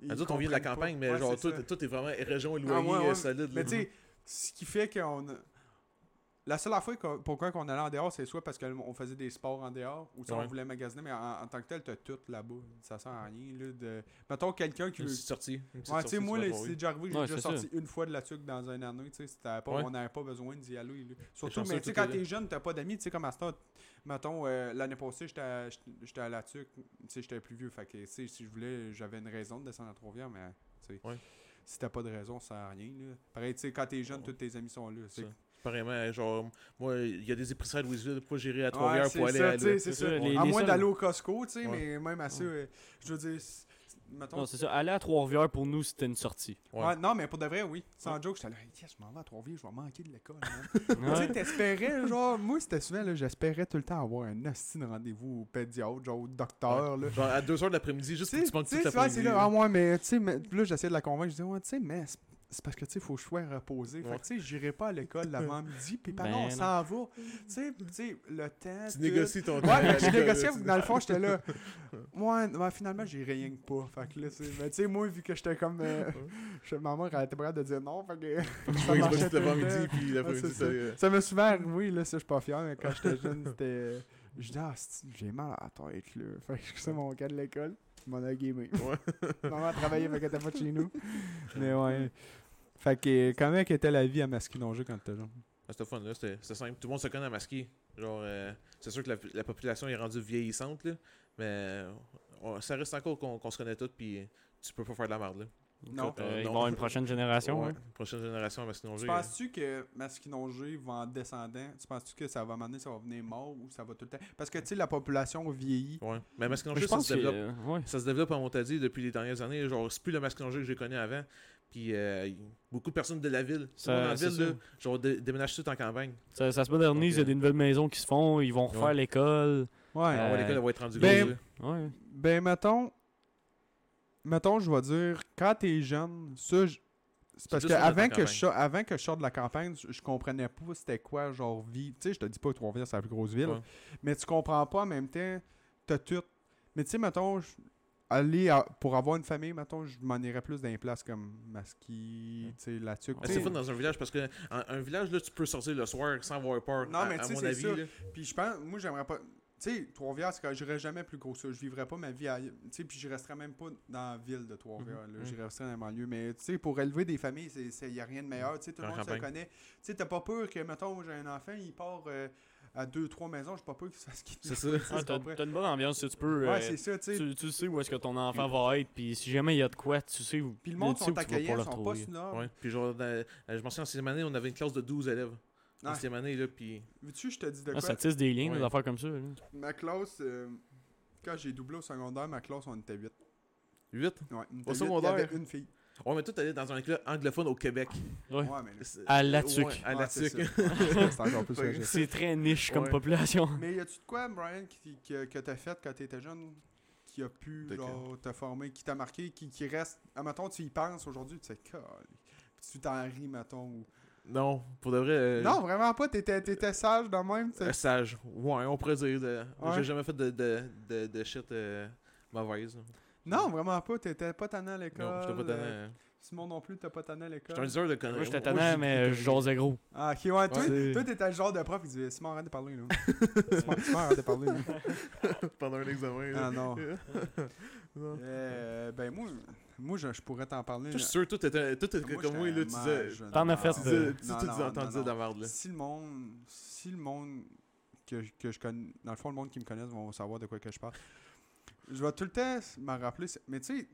ils Nous autres, on vient de la pas. campagne, mais Ouais, genre, tout, est vraiment région Ah, éloignée, ouais, ouais. euh, solide. Mais tu sais, ce qui fait qu'on a... La seule fois qu'on- pourquoi qu'on allait en dehors, c'est soit parce qu'on faisait des sports en dehors, ou si on voulait magasiner, mais en, en tant que tel, t'as tout là-bas. Ça sert à rien. Là, de... Mettons quelqu'un qui Une veut... petite sortie. une petite Ouais, tu sais, sortie, moi, c'est déjà arrivé, j'ai Ouais, déjà sorti une fois de la tuque dans un année, tu sais, pas, on n'avait pas besoin d'y aller. là. Surtout, mais tu sais, quand t'es jeune, t'as pas d'amis, tu sais, comme à ce temps, mettons, euh, l'année passée, j'étais à, j'étais à la tuque, tu sais, j'étais plus vieux, fait que, si je voulais, j'avais une raison de descendre à Trois-Rivières, mais, tu sais, Ouais. si t'as pas de raison, ça sert à rien, là. Pareil, tu sais, quand t'es jeune, tous tes amis sont là, Pareillement, genre, moi, il y a des épiceries à Louisville, pourquoi j'irai à Trois-Rivières Ouais, pour aller ça, à c'est ça. ça, les- à les moins d'aller au Costco, tu sais, Ouais. mais même à ça, euh, je veux dire, mettons, Non, c'est ça. Aller à Trois-Rivières, pour nous, c'était une sortie. Ouais. Ouais, non, mais pour de vrai, oui. Sans Ouais. joke, j'étais là, yes, je m'en vais à Trois-Rivières, je vais manquer de l'école. Tu sais, t'espérais, genre, moi, c'était souvent, là, j'espérais tout le temps avoir un hostie de rendez-vous au pédiatre, genre au docteur, là. Genre, à 2h de l'après-midi, juste pour que Tu tu manques l'après-midi. c'est là, ah ouais, mais tu sais, là, j'essayais de la convaincre, je disais, ouais, tu sais, mais c'est- c'est parce que, tu sais, faut que je sois reposé. Fait que, tu sais, j'irai pas à l'école l'avant-midi, puis pendant, Ben on non. s'en va. Tu sais, tu sais, le temps. Tu tout. négocies ton temps. Ouais, mais je négociais, dans le fond, j'étais là. Ouais, finalement, j'ai rien que pas. Fait que là, c'est- mais tu sais, moi, vu que j'étais comme. euh, je- ma mère, elle était prête de dire non. Fait que. ça Ouais, marchait c'est l'avant-midi, temps. puis l'après-midi, c'est c'est... euh, Ça m'est souvent arrivé, là, ça, je suis pas fier, mais quand j'étais jeune, c'était. Je dis, ah, c'est- j'ai mal à la tête, là. Fait que je sais mon cas de l'école. M'en ai gamé. Ouais. Maman travaillait, fait qu'elle était pas de chez nous. Mais ouais. Fait que, comment était la vie à Masquinongé quand t'étais jeune? Ah, C'était fun, là. C'était simple. Tout le monde se connaît à masquer. Genre, euh, c'est sûr que la, la population est rendue vieillissante, là. Mais euh, on- ça reste encore qu'on qu'on se connaît tous, puis tu peux pas faire de la merde, là. Non. Euh, il va y non. avoir une prochaine génération. Ouais, hein? Prochaine génération à Masquinongé. Tu penses-tu que Masquinongé va en descendant? Tu penses-tu que ça va m'amener, ça va venir mort ou ça va tout le temps? Parce que, tu sais, la population vieillit. Ouais. Mais Masquinongé, ça se développe. euh, ouais. Ça se développe à Montadier depuis les dernières années. Genre, c'est plus le Masquinongé que j'ai connu avant. Puis euh, beaucoup de personnes de la ville. Tout Ça- le monde dans la ville, ça. là, genre, dé- déménage tout en campagne. Ça, ça se modernise, il y a des nouvelles maisons qui se font, ils vont refaire Ouais. l'école. Ouais. Euh, Ah ouais, l'école va être rendue ben, grosse, là. Ouais. Ben, mettons. Mettons, je vais dire, quand t'es jeune, ça, je- c'est parce que avant que, je avant que je sorte de la campagne, je, je comprenais pas c'était quoi, genre, vie. Tu sais, je te dis pas que Trois-Rivières, c'est la plus grosse ville. Ouais. Mais tu comprends pas en même temps, t'as tout. Mais tu sais, mettons, je- aller à- pour avoir une famille, mettons, je m'en irais plus dans des places comme Masqui, tu sais, la tuque. Mais c'est fun dans un village parce que un, un village, là, tu peux sortir le soir sans avoir peur. Non, à- mais tu sais, c'est ça. Puis je pense, moi, j'aimerais pas. Tu sais, Trois-Rivières, c'est que j'irais jamais plus gros ça. Je vivrais pas ma vie à. Tu sais, puis je resterais même pas dans la ville de Trois-Rivières. là. Mhm. Je resterais dans les banlieues. Mais tu sais, pour élever des familles, il n'y a rien de meilleur. Tu sais, tout le monde se connaît. Tu sais, t'as pas peur que, mettons, j'ai un enfant, il part euh, à deux, trois maisons, j'ai pas peur qu'il se fasse quitter. C'est ça. Ah, t'as une bonne ambiance, tu peux. Ouais, euh, c'est ça, tu sais. tu, tu sais où est-ce que ton enfant va être, puis si jamais il y a de quoi, tu sais où. Puis le monde tu sais sont pouvoir ils sont pas. Ouais. Puis genre, euh, je m'en souviens en sixième année, on avait une classe de 12 élèves. Ouais. sixième année, là, puis... Veux-tu, je te dis de Ah, quoi? ça tisse des liens, Ouais. des affaires comme ça. là. Ma classe, euh, quand j'ai doublé au secondaire, ma classe, on était 8. 8. Ouais, on était Au huit, Il y secondaire? avait une fille. Ouais, mais toi, t'allais dans un club anglophone au Québec. Ouais. Ouais, mais là, C'est- À la tuque. Ouais, à Ouais, la c'est tuque. ça. c'est encore plus. C'est très niche comme Ouais. population. Mais y a-tu de quoi, Brian, qui, qui- que t'as fait quand t'étais jeune, qui a pu, De genre, te former, qui t'a marqué, qui, qui reste. Ah, mettons, tu y penses aujourd'hui, tu sais. Puis tu t'en ris, mettons. ou- Non, pour de vrai... euh, Non, vraiment pas, t'étais, t'étais sage de même, euh, sage. Ouais, on pourrait dire. de- Ouais. J'ai jamais fait de, de, de, de shit euh, mauvaise. Non, vraiment pas, t'étais pas tannant à l'école. Non, j'étais pas tanné. euh, euh, Simon non plus, t'es pas tanné à l'école. J'étais un diseur de conneries. Moi, j'étais j'ai- mais je jasais gros. Ah, ok, ouais, toi, Ouais. toi t'étais le genre de prof qui disait Simon, arrête de parler, là. Simon, arrête de parler, là. Pendant un examen. là. Ah non. Non. Euh, ben, moi, moi je, je pourrais t'en parler. Je suis sûr, toi, t'étais toi, t'étais Moi, comme moi, là, tu disais. T'en as fait, Tu euh, disais, non. merde, là. Si le monde, si le monde que, je- que je connais, dans le fond, le monde qui me connaisse vont savoir de quoi que je parle. Je vais tout le temps m'en rappeler. Mais tu sais,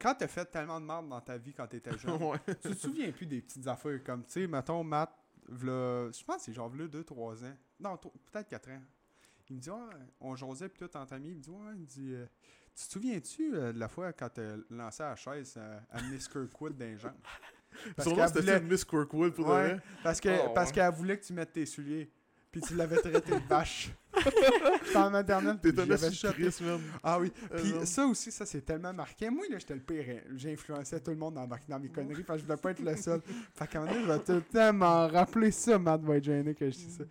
quand t'as fait tellement de merde dans ta vie quand t'étais jeune, ouais. tu te souviens plus des petites affaires comme, tu sais, mettons, Matt, v'là- je pense que c'est genre v'là 2-3 ans. Non, peut-être 4 ans. Il me dit, ouais, on jasait, puis tout en famille. Il me dit, ouais, il dit, euh, tu te souviens-tu euh, de la fois quand t'as lancé la chaise à, à Miss Kirkwood dans les jambes? Parce qu'elle c'était voulait- une Miss Quirkwood pour Ouais. de vrai. Parce que Oh, ouais. qu'elle voulait que tu mettes tes souliers. Puis tu l'avais traité de vache. En maternelle. T'es man. Ah oui. Euh, Puis ça aussi, ça c'est tellement marqué. Moi, là, j'étais le pire. hein. J'influençais tout le monde dans, ma- dans mes conneries parce que je voulais pas être le seul. Fait qu'à un moment donné, je vais tout le temps m'en rappeler ça, Matt va être gêné que je dis ça.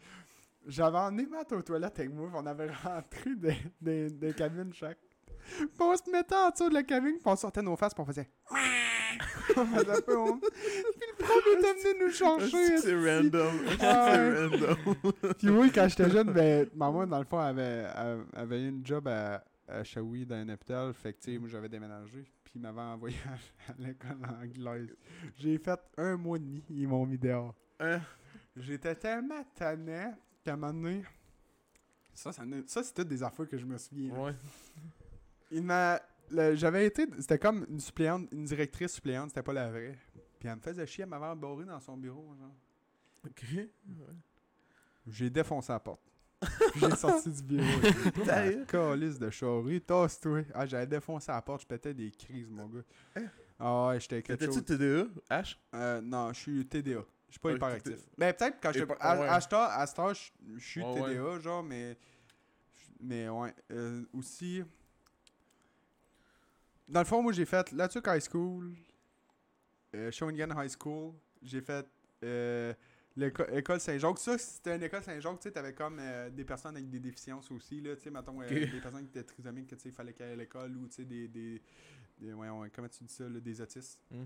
J'avais emmené Matt aux toilettes avec moi, on avait rentré des, des, des cabines chaque. Puis on se mettait en dessous de la cabine, puis on sortait nos faces, puis on faisait. on faisait pas honte. Puis le prof était venu nous chercher. C'est random? C'est Ah ouais. random? Puis oui, quand j'étais jeune, ben, maman, dans le fond, avait, avait, avait eu une job à, à Shawi dans un hôpital. Fait que, tu sais, moi, j'avais déménagé. Puis ils m'avaient envoyé à, l'école anglaise. J'ai fait un mois et demi, ils m'ont mis dehors. Hein? J'étais tellement tannant qu'à un moment donné, ça, ça, ça c'est toutes des affaires que je me souviens. Ouais. Il m'a. J'avais été. C'était comme une suppléante, une directrice suppléante, c'était pas la vraie. Puis elle me faisait chier, elle m'avait embarré dans son bureau, genre. Ok. J'ai défoncé la porte. J'ai sorti du bureau. Calice de charrue, tasse-toi. Ah, j'avais défoncé la porte, je pétais des crises, mon gars. Hein? Ah ouais, j'étais quelque T'étais-tu chose. TDA? H? Euh, non, je suis TDA. Je suis pas hyperactif. Mais peut-être quand je. À, cette heure- je suis. TDA, genre, mais. Mais ouais. euh, aussi. Dans le fond, moi, j'ai fait Latuc High School, euh, Shawinigan High School. J'ai fait euh, l'éco- l'école Saint-Jacques. Ça, c'était une école Saint-Jacques, tu sais, t'avais comme euh, des personnes avec des déficiences aussi, là, tu sais, mettons, euh, des personnes qui étaient trisomiques, que, tu sais, il fallait qu'elles aillent à l'école, ou, tu sais, des, des, des- ouais, ouais, comment tu dis ça, là, des autistes. Hmm.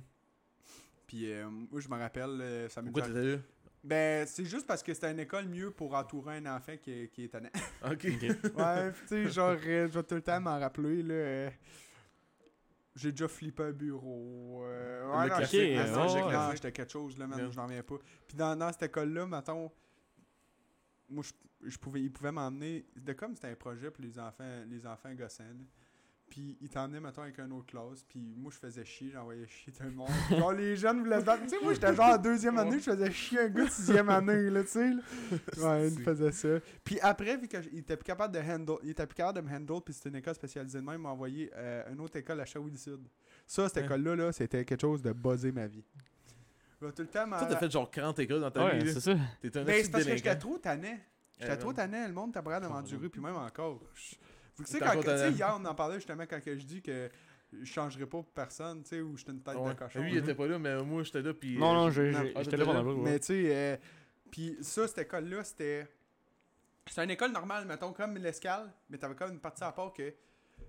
Puis, euh, moi, je me rappelle, ça m'est Pourquoi déjà- t'étais là? Ben, c'est juste parce que c'était une école mieux pour entourer un enfant qui, qui est étonnant. Ok. ouais, tu sais, genre, je vais tout le temps m'en rappeler, là. Euh, j'ai déjà flippé un bureau. euh, ouais, non, café, j'étais- ouais. quelque chose, là, Yeah. je n'en reviens pas. Puis dans, dans cette école-là, mettons, moi, je, je pouvais, ils pouvaient m'emmener. C'était comme c'était un projet pour les enfants, les enfants gossants, là. Puis ils t'emmenaient, mettons, avec une autre classe. Puis moi, je faisais chier, j'envoyais chier tout le monde. genre, les jeunes voulaient se battre. Tu sais, moi, j'étais genre en deuxième année, je faisais chier un gars de sixième année, là, tu sais. Ouais, il me faisait ça. Puis après, vu qu'il était plus capable de handle, il était plus capable de me handle, puis c'était une école spécialisée de même, il m'a envoyé euh, une autre école à Shawi Sud. Ça, cette Ouais. école-là, là, c'était quelque chose de buzzé ma vie. Vais tout le temps m'en- Toi, t'as fait genre 40 écoles dans ta Ouais, vie. c'est ça. T'es un Ben, c'est parce que j'étais trop tanné. J'étais trop tanné, le monde t'a pas Oh, rue, puis même encore. Tu sais, T'es quand, hier, on en parlait justement quand que je dis que je changerais pas pour personne, tu sais, ou j'étais une tête Ouais. de cochon. Lui, il était pas là, mais moi, j'étais là. Puis, Non, euh, non, j'ai- Ah, j'étais là pendant Mais tu sais, euh, puis ça, cette école-là, c'était. C'était une école normale, mettons, comme l'escale, mais t'avais comme une partie à part que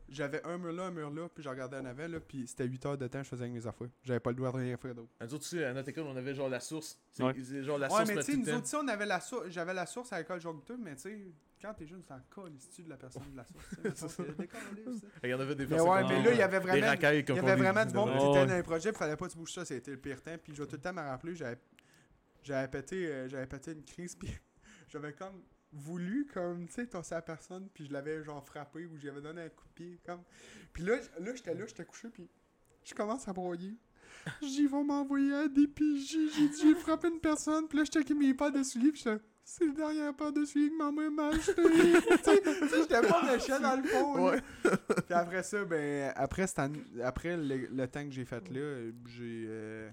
j'avais un mur là, un mur là, puis je regardais en avant, là, puis c'était 8 heures de temps, je faisais avec mes affaires. J'avais pas le droit de rien faire d'autre. Nous autres, tu sais, à notre école, on avait genre la source. C'est Ouais. genre la Ouais, source mais tu sais, nous autres, on avait la source, j'avais la source à l'école Joncteux, mais tu sais, quand t'es jeune, c'est encore l'issue de la personne de la source. tu. Il y en avait des Mais personnes ouais, mais là, il y avait vraiment. racailles Il comme y avait vraiment du monde qui était dans un projet, il fallait pas que tu bouges ça, c'était le pire temps. Puis je vais tout le temps me rappeler, j'avais j'avais pété, euh, j'avais pété une crise, puis j'avais comme voulu, comme, tu sais, tosser la personne, puis je l'avais genre frappé ou j'avais donné un coup de pied, comme. Puis là, là j'étais là, j'étais couché, puis je commence à broyer. Ils vont m'envoyer à des PJ. J'ai dit, j'ai frappé une personne, puis là, je checkais mes paires de souliers, puis j'étais. C'est le dernier paire de souliers que ma mère m'a acheté. tu sais, tu sais, j'étais pas méchant dans le fond. Ouais. Puis après ça, ben, après, cette année- après le, le temps que j'ai fait là, j'ai. euh,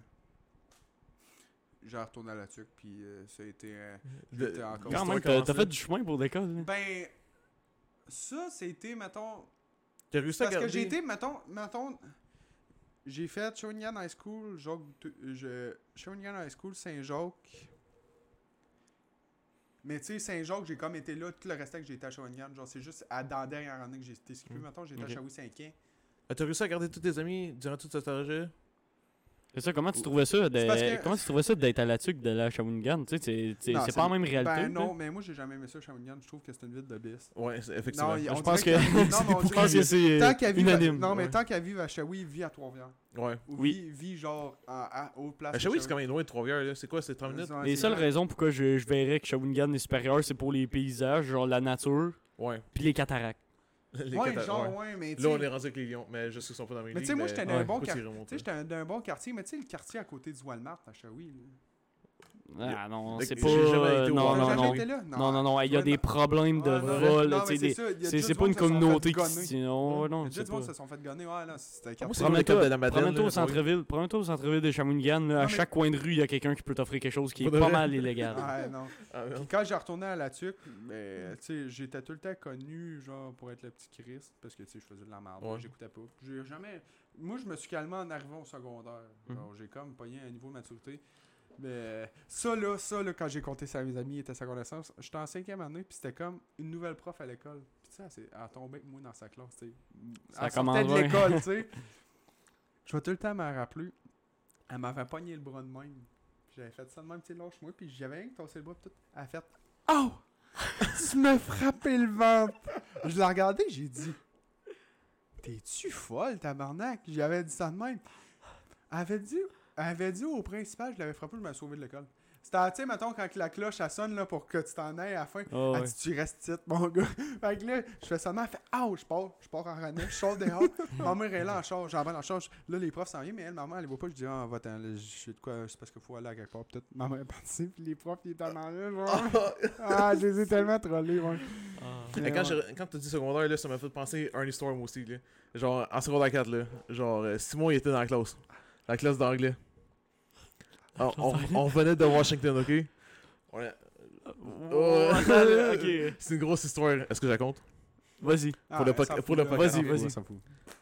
j'ai retourné à la tuque, puis euh, ça a été. euh, De- j'étais encore. Quand même, t'as fait du chemin pour l'école. là. Ben, ça, c'était, mettons. T'as réussi à Parce que j'ai été, mettons, mettons. J'ai fait Shawinigan High School, Jacques, je, Shawinigan High School, Saint-Jacques. Mais tu sais, Saint-Jacques, j'ai comme été là, tout le reste que j'ai été à Shawinigan. Genre, c'est juste à, dans la dernière année que j'ai été skippé. Mm. Mettons, j'ai été à Shawi 5 ans. Ah, T'as réussi à garder tous tes amis durant tout ce trajet? C'est ça, comment tu trouvais ça que- Comment tu trouvais ça d'être à la tuque de la Shawinigan Tu sais, c'est- pas la même réalité. Ben là. non, mais moi, j'ai jamais aimé ça, Shawinigan. Je trouve que c'est une ville de bis. Ouais, c'est- effectivement. Non, Je pense que je pense que c'est Tant qu'à vivre, à- unanime. non, mais tant qu'à vivre à Shawi, vit à Trois-Rivières. Ouais. Ou Oui. vit, vit genre à, à haute place. À Shawi, c'est quand même loin de Trois-Rivières, là. C'est quoi, c'est 30 minutes? Les seules raisons pourquoi je, je verrais que Shawinigan est supérieur, c'est pour les paysages, genre la nature, Ouais. puis les cataractes. Les Ouais, genre, ouais. mais Là, on est rendu avec les lions, mais je sais qu'ils sont pas dans mes Mais tu sais, moi, j'étais d'un bon quartier, mais tu sais, le quartier à côté du Walmart à Shawi, là. Ah non, c'est pas. jamais été au euh, Non, non, non. jamais été là? Non, non, non, il y a des problèmes de vol. des- C'est pas une communauté qui. se- Non, Il y non, a pas. qui se sont fait gonner. Ouais, là, c'était Promets-toi au centre-ville. Promets-toi au centre-ville de Shawinigan. À chaque coin de rue, il y a quelqu'un qui peut t'offrir quelque chose qui est pas mal illégal. Ouais, non. Ah, Puis quand j'ai retourné à la tuque, ben, tu sais, j'étais tout le temps connu, genre, pour être le petit Christ, parce que, tu sais, je faisais de la merde, j'écoutais pas. J'ai jamais... Moi, je me suis calmé en arrivant au secondaire. Genre, j'ai comme pogné un niveau de maturité. Mais ça, là, ça, là, quand j'ai compté ça à mes amis, était sa connaissance, j'étais en cinquième année, puis c'était comme une nouvelle prof à l'école. Puis, tu sais, elle tombé avec moi dans sa classe, tu sais. Ça commence de l'école, tu sais. Je vais tout le temps m'en rappeler. Elle m'avait pogné le bras de même. Puis J'avais fait ça de même, tu sais, lâche-moi. Puis j'avais rien que tossé le bras, puis tout. Elle a fait Oh Tu m'as frappé le ventre Je l'ai regardé, j'ai dit T'es-tu folle, tabarnak J'avais dit ça de même. Elle avait dit, elle avait dit au principal, je l'avais frappé, je m'ai sauvé de l'école. C'était, tu sais, mettons, quand la cloche, elle sonne là, pour que tu t'en ailles à la fin. Ah Elle ouais. dit, tu restes titre, mon gars. fait que là, je fais même, elle fait, ah, je pars, je pars en René, je sors dehors. ma mère est là en charge, j'en vais en charge. Là, les profs s'en viennent, mais elle, maman, elle voit pas. Je dis, ah, va-t'en, je sais de quoi, c'est parce qu'il faut aller à quelque part. Peut-être, maman est partie, puis les profs, ils étaient tellement là, genre. ah, je les ai tellement trollés, ouais. Ah. Et Mais quand, ouais. quand tu dis secondaire, là, ça m'a fait penser à histoire moi aussi. Là. Genre, en secondaire 4, là, genre, euh, Simon il était dans la classe. La classe d'anglais. On, on, on venait de Washington, ok? On Oh, attends. C'est une grosse histoire. Est-ce que je la compte? Vas-y. Ah, le pour le là. podcast. Vas-y, Elle s'en fout, vas-y.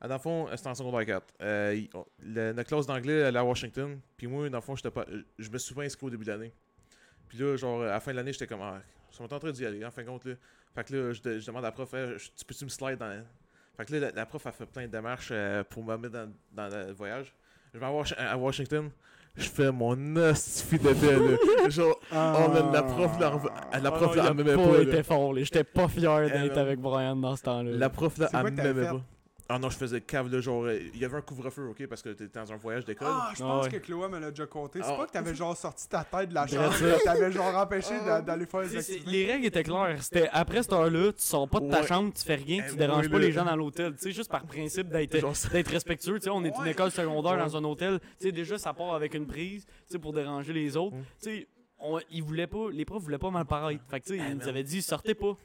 Ah, dans le fond, c'était en secondaire 4. Euh, il- on- le- notre classe d'anglais, elle est à Washington. Puis moi, dans le fond, j'étais pas, je me suis pas inscrit au début de l'année. Puis là, genre, à la fin de l'année, j'étais comme, ah, ça m'a en train d'y aller, en fin de compte. Là. Fait que là, je, de- je demande à la prof, Hey, je- tu peux-tu me slide dans. Fait que là, la, la prof a fait plein de démarches euh, pour me mettre dans, dans le voyage. Je vais à, Wash- à Washington. Je fais mon hostie de là. Genre, oh, man, la prof, là, la prof, Ah là, elle m'aimait pas fort, là. J'étais pas fier d'être man. avec Brian dans ce temps-là. La prof, là, elle m'aimait pas. Ah non, je faisais cave, là, genre, il y avait un couvre-feu, ok, parce que t'étais dans un voyage d'école. Ah, je Ah pense ouais. que Chloé me l'a déjà compté. C'est Ah. pas que t'avais genre sorti ta tête de la chambre, t'avais genre empêché Ah. d'a- d'aller faire les activités. Les règles étaient claires. C'était après cette heure-là, tu sors pas de ta Ouais. chambre, tu fais rien, Eh, tu déranges ouais, pas les gens dans l'hôtel. Tu sais, juste par principe d'être respectueux. Tu sais, on est une école secondaire Ouais. dans un hôtel. Tu sais, déjà, ça part avec une prise, tu sais, pour déranger les autres. Mm. Tu sais, on- ils voulaient pas, les profs voulaient pas mal paraître. Fait que, tu sais, ils nous avaient dit, sortez pas.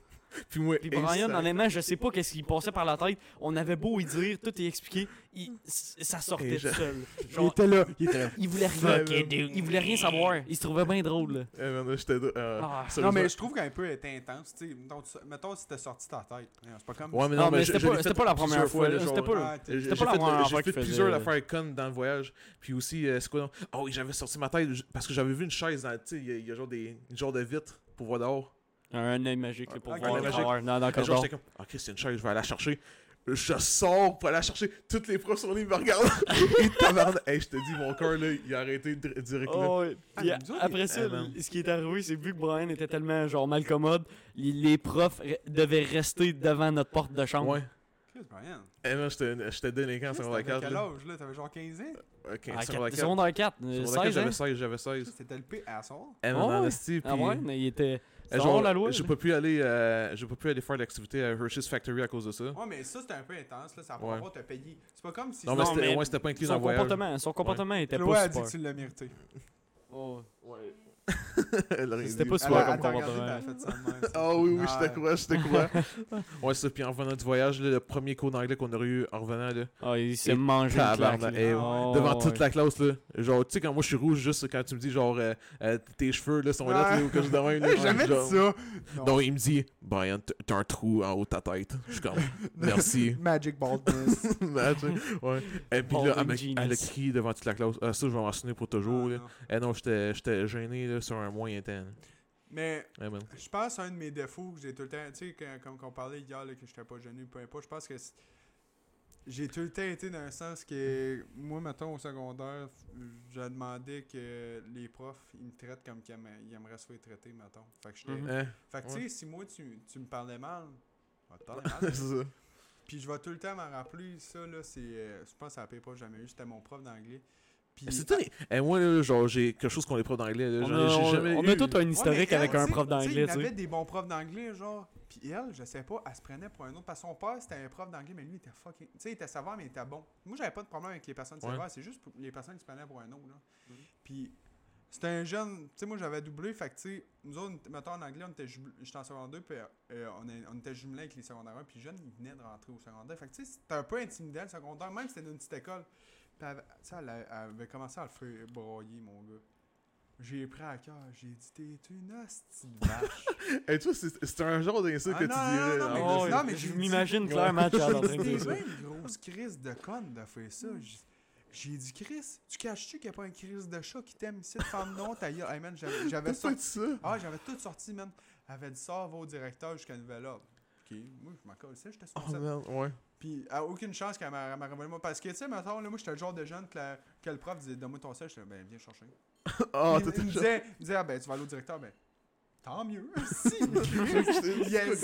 Puis moi, Puis Brian, honnêtement, je sais pas qu'est-ce qui passait par la tête. On avait beau y dire, tout est expliqué, il- ça sortait je- tout seul. Il Genre, était là, il était là. il voulait rien. Il voulait rien savoir. Il se trouvait bien drôle, là. Eh, euh, Ah. Non, mais je trouve qu'un peu était intense. Tu sais, mettons, tu- mettons si t'as sorti ta tête. C'est pas comme. Ouais, mais Non, non, mais mais c'était pas- c'était pas la première fois, genre, c'était pas- Ah, J'ai C'était j'ai pas la fait, fois plusieurs affaires connes dans le voyage. Puis aussi, euh, c'est quoi non? Oh, j'avais sorti ma tête parce que j'avais vu une chaise sais, il y, a- il genre des genre de vitre pour voir dehors. Un œil magique là, pour Ok, voir un le œil travers. Non, dans le j'étais comme, ok, c'est une chaise, je vais aller la chercher. Je sors pour aller la chercher. Toutes les profs sont là, ils me regardent. Et tabarnak. Hey, je te dis, mon cœur, là, il a arrêté dir- direct là. Oh. Ah, après ça, eh, man. ce qui est arrivé, c'est vu que Brian était tellement genre mal commode, les, profs re- devaient rester devant notre porte de chambre. Ouais. Brian. Eh, man, j'étais délinquant en secondaire T'avais 4. quel là. âge là? T'avais genre 15 ans? Ok, Ah, secondaire 4. secondaire 4, euh, Secondaire 4, 16 j'avais ans. 16, j'avais 16. C'était le P asshole. Eh, man, Ah en ouais. Ah ouais, mais il était. Genre, la loi. Pas pu aller, euh, j'ai pas pu aller faire l'activité à Hershey's Factory à cause de ça. Ouais, mais ça c'était un peu intense. là. Ça va Ouais. pas te payer. C'est pas comme si. Non, mais c'était ouais, pas inclus dans Son le voyage. comportement, son comportement était Chloé pas a dit que tu l'as mérité. Oh. Aurait C'était pas a- comme ça. Ah oui, oui, je Ah, te crois, je te crois. ouais, ça, puis en revenant du voyage, là, le premier cours d'anglais qu'on aurait eu en revenant, là, Ah, il s'est Et mangé une claque. tabarnak, là. eh, Oh, devant ouais. toute la classe, là. Genre, tu sais, quand moi je suis rouge, juste quand tu me dis, genre, euh, euh, tes cheveux, là, sont là, Ouais. tu sais, ou que je de même, là, Hey, jamais dit ça. Non, il me dit, Brian, t'as un trou en haut de ta tête. Je suis comme, merci. Magic Baldness. Sais, ouais. Et puis là, elle, a crié devant toute la classe. Ah, ça, je vais m'en souvenir pour toujours, Ah, là. non. Eh non, j'étais j'étais gêné, là, sur un moyen temps. là. Mais man. je pense un de mes défauts que j'ai tout le temps, tu sais, comme qu'on parlait hier, là, que j'étais pas gêné, peu importe, je pense que j'ai tout le temps été dans un sens que, moi, mettons, au secondaire, je demandais que les profs, ils me traitent comme qu'ils aimeraient, ils aimeraient se faire traiter, mettons. Fait que, fait que tu sais, si moi, tu, tu me parlais mal, je mal. ça. Puis je vais tout le temps m'en rappeler, ça, là, c'est, euh, je pense que prof que j'ai jamais eu, c'était mon prof d'anglais. Puis, C'est et Eh, moi, là, genre, j'ai quelque chose qu'on les profs d'anglais. là. On a, ai- j'ai on- jamais on eu. a tout un historique elle, avec un prof tu sais, d'anglais, Il avait des bons profs d'anglais, genre. Puis elle, je sais pas, elle se prenait pour un autre. Parce que son père, c'était un prof d'anglais, mais lui, il était fucking. Tu sais, il était sévère, mais il était bon. Moi, j'avais pas de problème avec les personnes Ouais. c'est juste pour les personnes qui se prenaient pour un autre, là. Mhm. Puis C'était un jeune. Tu sais, moi, j'avais doublé. Fait que, tu sais, nous autres, mettons en anglais, on était jumel- j'étais en secondaire 2, puis euh, on, est- on était jumelés avec les secondaires 1. Puis jeune, il venait de rentrer au secondaire. Fait que, tu sais, c'était un peu intimidant le secondaire, même si c'était une petite école. Puis, elle, tu sais, elle, avait commencé à le faire broyer, mon gars. J'ai pris à cœur. J'ai dit, t'es une hostie de vache. Et toi, c'est c'est un genre d'insulte Ah, que non, tu non, dirais. non, mais je- plus. non, mais je j'ai dit- m'imagine clairement ça. bien une grosse crise de conne de faire ça. J- J'ai dit, Chris, tu caches-tu qu'il n'y a pas une crise de chat qui t'aime ici de femme non, ta gueule? Hey man, j'avais j'avais T'as ça. Ah, j'avais tout sorti, man. Elle avait dit ça, va au directeur jusqu'à nouvel ordre. Ok, moi, je m'en j'étais sur Oh ça. merde, ouais. Puis, a aucune chance qu'elle m'a révélé moi. Parce que, tu sais, là, moi, j'étais le genre de jeune que, la- que le prof disait, donne-moi ton sel. J'étais, ben, viens chercher. Ah, il, il me disait, il me disait, ah, ben, tu vas aller au directeur. Ben, tant mieux. si, il est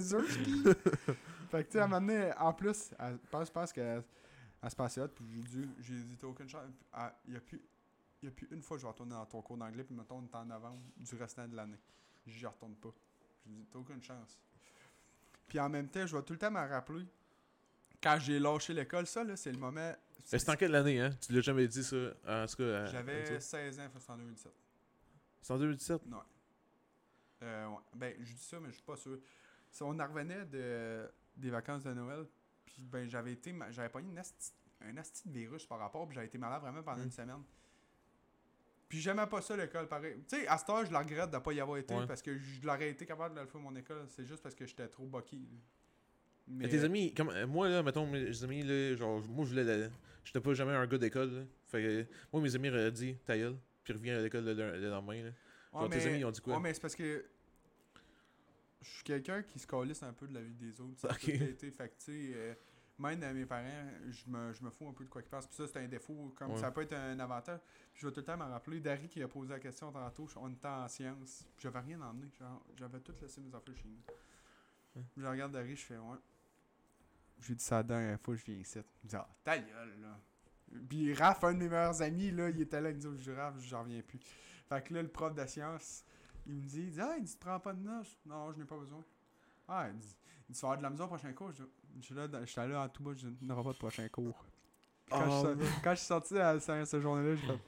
sûr. Tu sais. Fait que, tu sais, à donné, en plus, elle pense, je pense qu'elle elle se passait puis j'ai dit, j'ai dit, t'as aucune chance. Il n'y a plus. Il a plus une fois que je vais retourner dans ton cours d'anglais, puis mettons, on est en novembre du restant de l'année. J'y retourne pas. J'ai dit, t'as aucune chance. Puis en même temps, je vais tout le temps me rappeler, quand j'ai lâché l'école, ça, là, c'est le moment. C'est en quelle année, hein? Tu l'as jamais dit ça? En tout cas, à- comme J'avais ça. 16 ans, c'est en 2017. C'est en 2017? Non. Euh, ouais. Ben, je dis ça, mais je suis pas sûr. Ça, on en revenait de, des vacances de Noël, puis ben, j'avais été, j'avais pas une asti- un asti de virus par rapport, puis j'avais été malade vraiment pendant Mm. une semaine. Puis j'aimais pas ça l'école, pareil. Tu sais, à cette heure, je la regrette de pas y avoir été, Ouais. parce que je l'aurais été capable de le faire mon école. C'est juste parce que j'étais trop bucky. là. Mais tes amis, comme, euh, moi là, mettons, mes amis, là, genre, moi je voulais la- J'étais pas jamais un gars d'école. Fait que, moi, mes amis auraient dit ta gueule, puis reviens à l'école le, le- le lendemain, là. Ouais, Genre, tes mais- amis, ils ont dit quoi? Ouais, mais c'est parce que je suis quelqu'un qui se calisse un peu de la vie des autres. Ça a été. Fait que, tu sais, euh, même à mes parents, je me, je me fous un peu de quoi qu'ils pensent. Puis ça, c'est un défaut. Comme Ouais. ça peut être un avantage. Puis je vais tout le temps me rappeler. Dari qui a posé la question tantôt, on était en sciences. Puis J'avais rien emmené. J'avais tout laissé mes affaires chez nous. Je regarde Dari, je fais ouais. J'ai dit ça la dernière fois, je viens ici. Il me dit, ah, ta gueule, là. Puis Raph, un de mes meilleurs amis, là, il était là, il me dit, je dis, Raph, j'en reviens plus. Fait que là, le prof de sciences, il me dit, il dit, ah, il dit, tu prends pas de notes? Non, je n'ai pas besoin. Ah, il dit, il dit, tu vas avoir de la misère au prochain cours? Je dis, je suis là en tout bas, je aura pas de prochain cours. Puis Quand, Oh, je, quand je suis sorti à ce, ce journée-là, j'ai fait,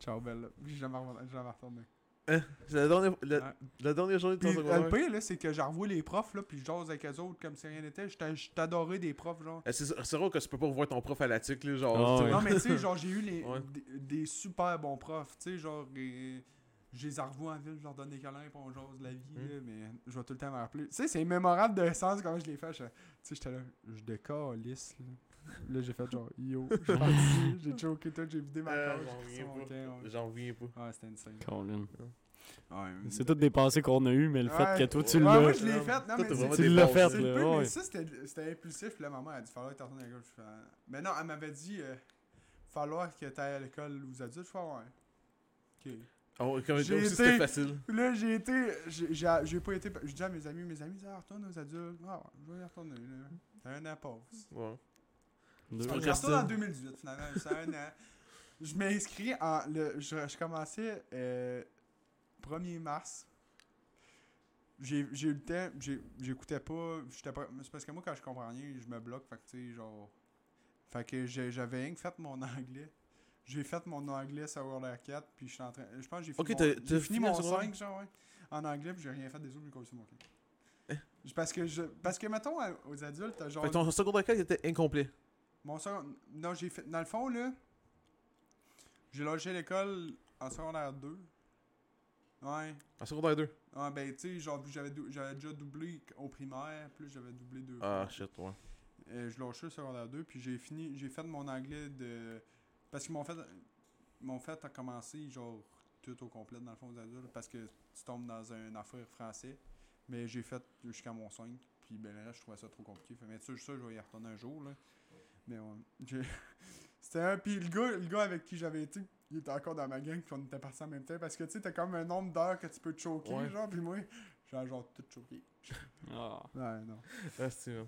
ciao, belle. Puis j'ai jamais jamais retourné. C'est la dernière, la, Ouais. la dernière journée de ton Puis euh, le secondaire. pire, là, c'est que j'ai revu les profs, là, puis je jase avec eux autres comme si rien n'était. J'étais adoré des profs, genre. Eh, C'est c'est rare que tu peux pas revoir ton prof à la tique, là, genre. Ah, ouais. Non, mais tu sais, genre, j'ai eu les, Ouais. des, des super bons profs. Tu sais, genre, et- je les ai revus en ville, je leur donne des câlins, puis on jase de la vie, Mm. là, mais je vais tout le temps me rappeler. Tu sais, c'est mémorable de sens quand je l'ai fait. je- Tu sais, j'étais là, je décalisse, là. Là, j'ai fait genre, yo, je suis parti, j'ai choqué tout, j'ai vidé ma Euh, cage, j'en j'ai reviens pas. camp, ouais. J'en reviens pas. Ouais, c'était insane. Colin. Ouais, mais- C'est toutes des pensées qu'on a eues, mais le Ouais. fait que toi tu Ouais, l'as. moi, je l'ai fait. Non, mais Tu l'as fait, là. peu, mais ouais. ça, c'était impulsif. Puis la maman a dit falloir que tu retournes à l'école. Fais, ah. Mais non, elle m'avait dit euh, falloir que tu ailles à l'école aux adultes. Je fais ouais. Ok. Ah ouais, comme J'ai aussi, été- c'était facile. Là, j'ai été. j'ai- J'ai j'ai pas été. Je dis à mes amis, mes amis disent ah, retourne aux adultes. Ah, ouais, je vais y retourner. là. C'est un an passe. Ouais. Deux. Je retourne en 2018, finalement. C'est un an. Je m'ai en. Le, je, je commençais euh, 1er mars. J'ai j'ai eu le temps, j'ai- j'écoutais pas, j'étais pas. C'est parce que moi, quand je comprends rien, je me bloque. Fait que, tu sais, genre. Fait que j'ai- j'avais rien que fait mon anglais. J'ai fait mon anglais secondaire 4, puis je suis en train. Je pense que j'ai fini, Ok, mon, fini fini mon le secondaire? 5, genre, ouais, en anglais, puis j'ai rien fait des autres, j'ai sur mon cul. Hein? Parce que, je, parce que, mettons, aux adultes, genre. Fait que ton secondaire 4 était incomplet. Mon second... Non, j'ai fait. Dans le fond, là. J'ai logé l'école en secondaire 2. Ouais. En secondaire 2. Ah, ben, tu sais, genre, j'avais dou- j'avais déjà doublé au primaire, plus j'avais doublé deux Ah, shit, ouais. Euh, je lâchais le secondaire 2, puis j'ai fini. J'ai fait mon anglais de. Parce qu'ils m'ont fait. M'ont fait commencer, genre, tout au complet, dans le fond, aux adultes, parce que tu tombes dans une affaire français. Mais j'ai fait jusqu'à mon 5, puis ben, là, je trouvais ça trop compliqué. Fait, mais tu sais, ça, je vais y retourner un jour, là. Mais ouais. C'était un. Puis le gars, le gars avec qui j'avais été, il était encore dans ma gang, puis on était partis en même temps. Parce que tu sais, t'as comme un nombre d'heures que tu peux te choquer, Ouais. genre, puis moi, j'ai genre tout choqué. Ah. Ouais, non. Ah, c'est Ouais.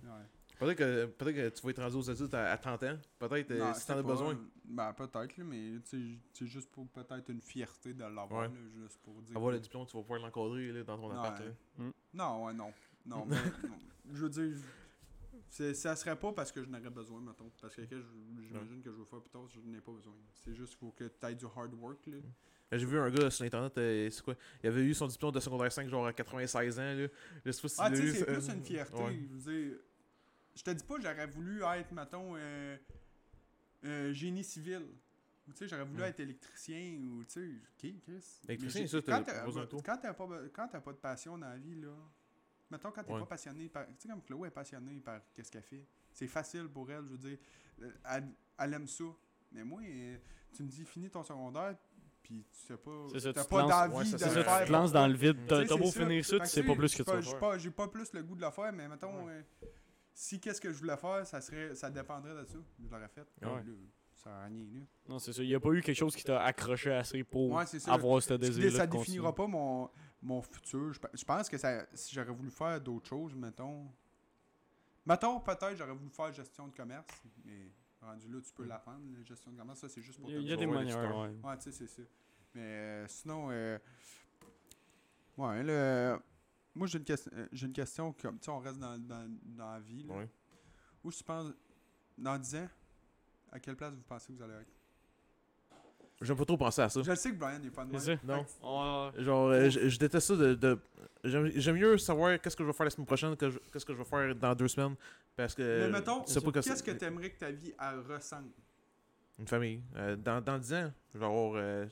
Peut-être que, peut que tu vas être rendu aux adultes à, à 30 ans. Peut-être euh, Non, si t'en as besoin. Ben, peut-être, là, mais c'est juste pour peut-être une fierté de l'avoir, Ouais. juste pour dire. Avoir que- le diplôme, tu vas pouvoir l'encadrer là, dans ton Ouais. appart. là. Non, ouais, non. Non, mais non. je veux dire, c'est- ça serait pas parce que je n'aurais besoin, mettons. Parce que j'imagine que je veux faire plus tard, je n'ai pas besoin. C'est juste qu'il faut que tu aies du hard work. Là. J'ai vu un gars sur internet, euh, c'est quoi? Il avait eu son diplôme de secondaire 5 genre à 96 ans. Là. Je sais pas si Ah, tu sais, c'est plus une fierté. Ouais. Je veux dire, je te dis pas, j'aurais voulu être, mettons, euh, euh, génie civil. Ou tu sais, j'aurais voulu Mm. être électricien ou tu sais, ok, Chris. Électricien, ça, quand t'as- pas, quand t'as pas de passion dans la vie, là. Mettons, quand t'es Ouais. pas passionné par. Tu sais, comme Chloé est passionnée par qu'est-ce qu'elle fait. C'est facile pour elle, je veux dire. euh, Elle, elle aime ça. Mais moi, euh, tu me dis, finis ton secondaire, puis tu sais pas. C'est T'as pas lances- d'envie de faire. tu te lances dans le vide. T'as beau finir ça, tu sais pas plus que tu vas faire. j'ai pas plus le goût de le faire, mais mettons, euh, si qu'est-ce que je voulais faire, ça serait ça dépendrait de ça. Je l'aurais fait. Ouais. Ça a rien, là. Non, c'est ça. Il n'y a pas eu quelque chose qui t'a accroché assez pour Ouais, c'est ça. avoir ce Ça désir ça de définira pas mon, mon futur. Je, pe- je pense que ça, si j'aurais voulu faire d'autres choses, mettons. Mettons, peut-être, j'aurais voulu faire gestion de commerce, mais rendu là, tu peux l'apprendre, la gestion de commerce. Ça, c'est juste pour Il y a, te il y a des manières, ouais. Ouais, tu sais, c'est ça. Mais euh, sinon, euh, ouais, le, moi j'ai une, question- euh, j'ai une question comme, tu sais, on reste dans, dans, dans la vie. Là. Où tu penses, dans 10 ans, à quelle place vous pensez que vous allez être? J'aime pas trop penser à ça. Je le sais que Brian n'est pas de ça. Non. On Genre, euh, je, je déteste ça de. de- J'aime j'aime mieux savoir qu'est-ce que je vais faire la semaine prochaine que je- qu'est-ce que je vais faire dans deux semaines. Parce que. Mais mettons, je pas qu'est-ce que tu aimerais que ta vie elle ressemble? Une famille. Euh, dans, dans 10 ans, je vais avoir euh,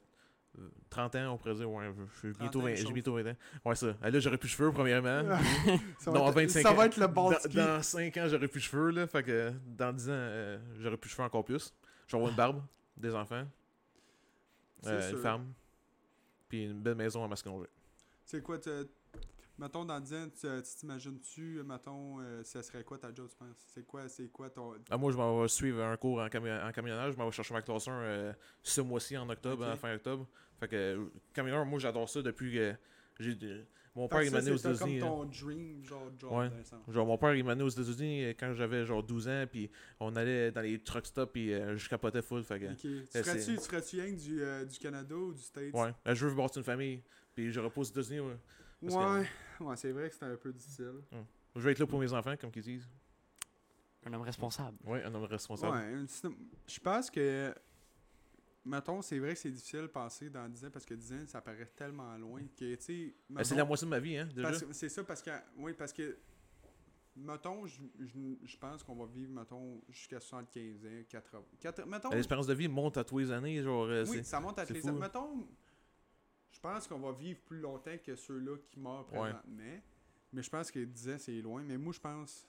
30 ans, on pourrait dire. Ouais, je suis 30 bientôt, ans, 20 j'ai bientôt 20 ans. Ouais, ça. Là, j'aurais plus de cheveux, premièrement. ça Non, va, à être, 25 ça ans. va être le bon dans, ski. dans 5 ans, j'aurais plus de cheveux, là. Fait que dans 10 ans, euh, j'aurais plus de cheveux encore plus. Avoir une barbe, des enfants, euh, une femme, puis une belle maison à Masconger. C'est quoi, mettons, dans 10 ans, tu tu t'imagines-tu, mettons, euh, ça serait quoi ta job, tu penses? C'est quoi, c'est quoi ton. Ah, moi, je m'en vais suivre un cours en, cami- en camionnage. Je m'en vais chercher ma classe 1 euh, ce mois-ci, en octobre, en fin octobre. Fait que, euh, camionneur, moi, j'adore ça depuis que j'ai. Mon père, il m'a né aux c'est comme États-Unis. hein. ton dream, genre, job, Ouais. Genre, mon père, il m'a né aux États-Unis euh, quand j'avais genre 12 ans, puis on allait dans les truck stops, puis euh, je capotais full. Fait que, Ok. Tu c'est- ferais-tu, tu ferais-tu rien que du, euh, du Canada ou du States? Ouais, Euh, je veux bâtir une famille, puis je repose aux États-Unis. ouais. Parce Ouais, ouais c'est vrai que c'était un peu difficile. Je vais être là pour mes enfants, comme qu'ils disent. Un homme responsable. Ouais, un homme responsable. Ouais, je pense que. Mettons, c'est vrai que c'est difficile de penser dans 10 ans parce que 10 ans, ça paraît tellement loin que, tu sais. Ben, c'est la moitié de ma vie, hein, déjà. C'est ça, parce que. Oui, parce que. Mettons, je, je- je pense qu'on va vivre, mettons, jusqu'à 75 ans, 80. 80 mettons, L'espérance de vie monte à tous les années. Genre, euh, oui, c'est- ça monte à tous les ans. hein. Mettons, je pense qu'on va vivre plus longtemps que ceux-là qui meurent Ouais. présentement. Mais je pense que 10 ans, c'est loin. Mais moi, je pense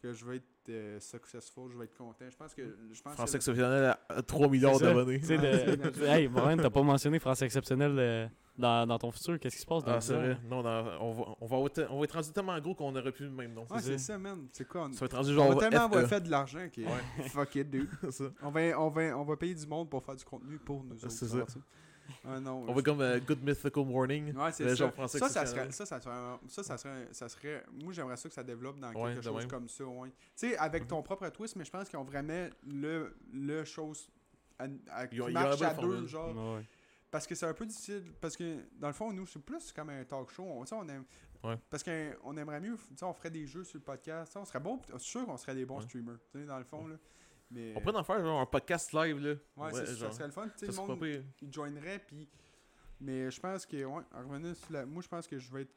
que je vais être euh, successful, je vais être content. Je pense que. Je pense que- exceptionnel à 3 milliards d'abonnés. De- Hey, Brian, t'as pas mentionné français exceptionnel euh, dans, dans ton futur. Qu'est-ce qui se passe dans Ah, le c'est vrai. Non, dans- on, va, on, va être, on va être rendu tellement gros qu'on aurait plus le même nom. Ouais, c'est ça, man. C'est quoi? On, Ça va être rendu on genre. va tellement avoir FE. fait de l'argent que. Ouais. Fuck it, dude. ça. On va, on, va, on va payer du monde pour faire du contenu pour nous autres. C'est ça. Ah non. On va comme euh, Good Mythical Morning. Ouais, c'est Le ça. français Ça, serait, ça, ça serait, ça, ça serait, ça serait, moi j'aimerais ça que ça développe dans Ouais, quelque chose même. comme ça, ouais. Tu sais, avec ton propre twist, mais je pense qu'ils ont vraiment le, le chose à, à- qui marche deux, formule. genre. Ouais. Parce que c'est un peu difficile, parce que dans le fond, nous, c'est plus comme un talk show. On, on aime, Ouais. Parce qu'on aimerait mieux, tu sais, on ferait des jeux sur le podcast. tu sais, On serait bon, c'est sûr qu'on serait des bons Ouais. streamers, tu sais, dans le fond, là. Mais, On pourrait en faire genre un podcast live, là. ouais, c'est- ça genre. serait le fun. Tu sais, Ça le monde, pas pire. il joinerait puis mais je pense que ouais en revenant sur la- moi je pense que je vais être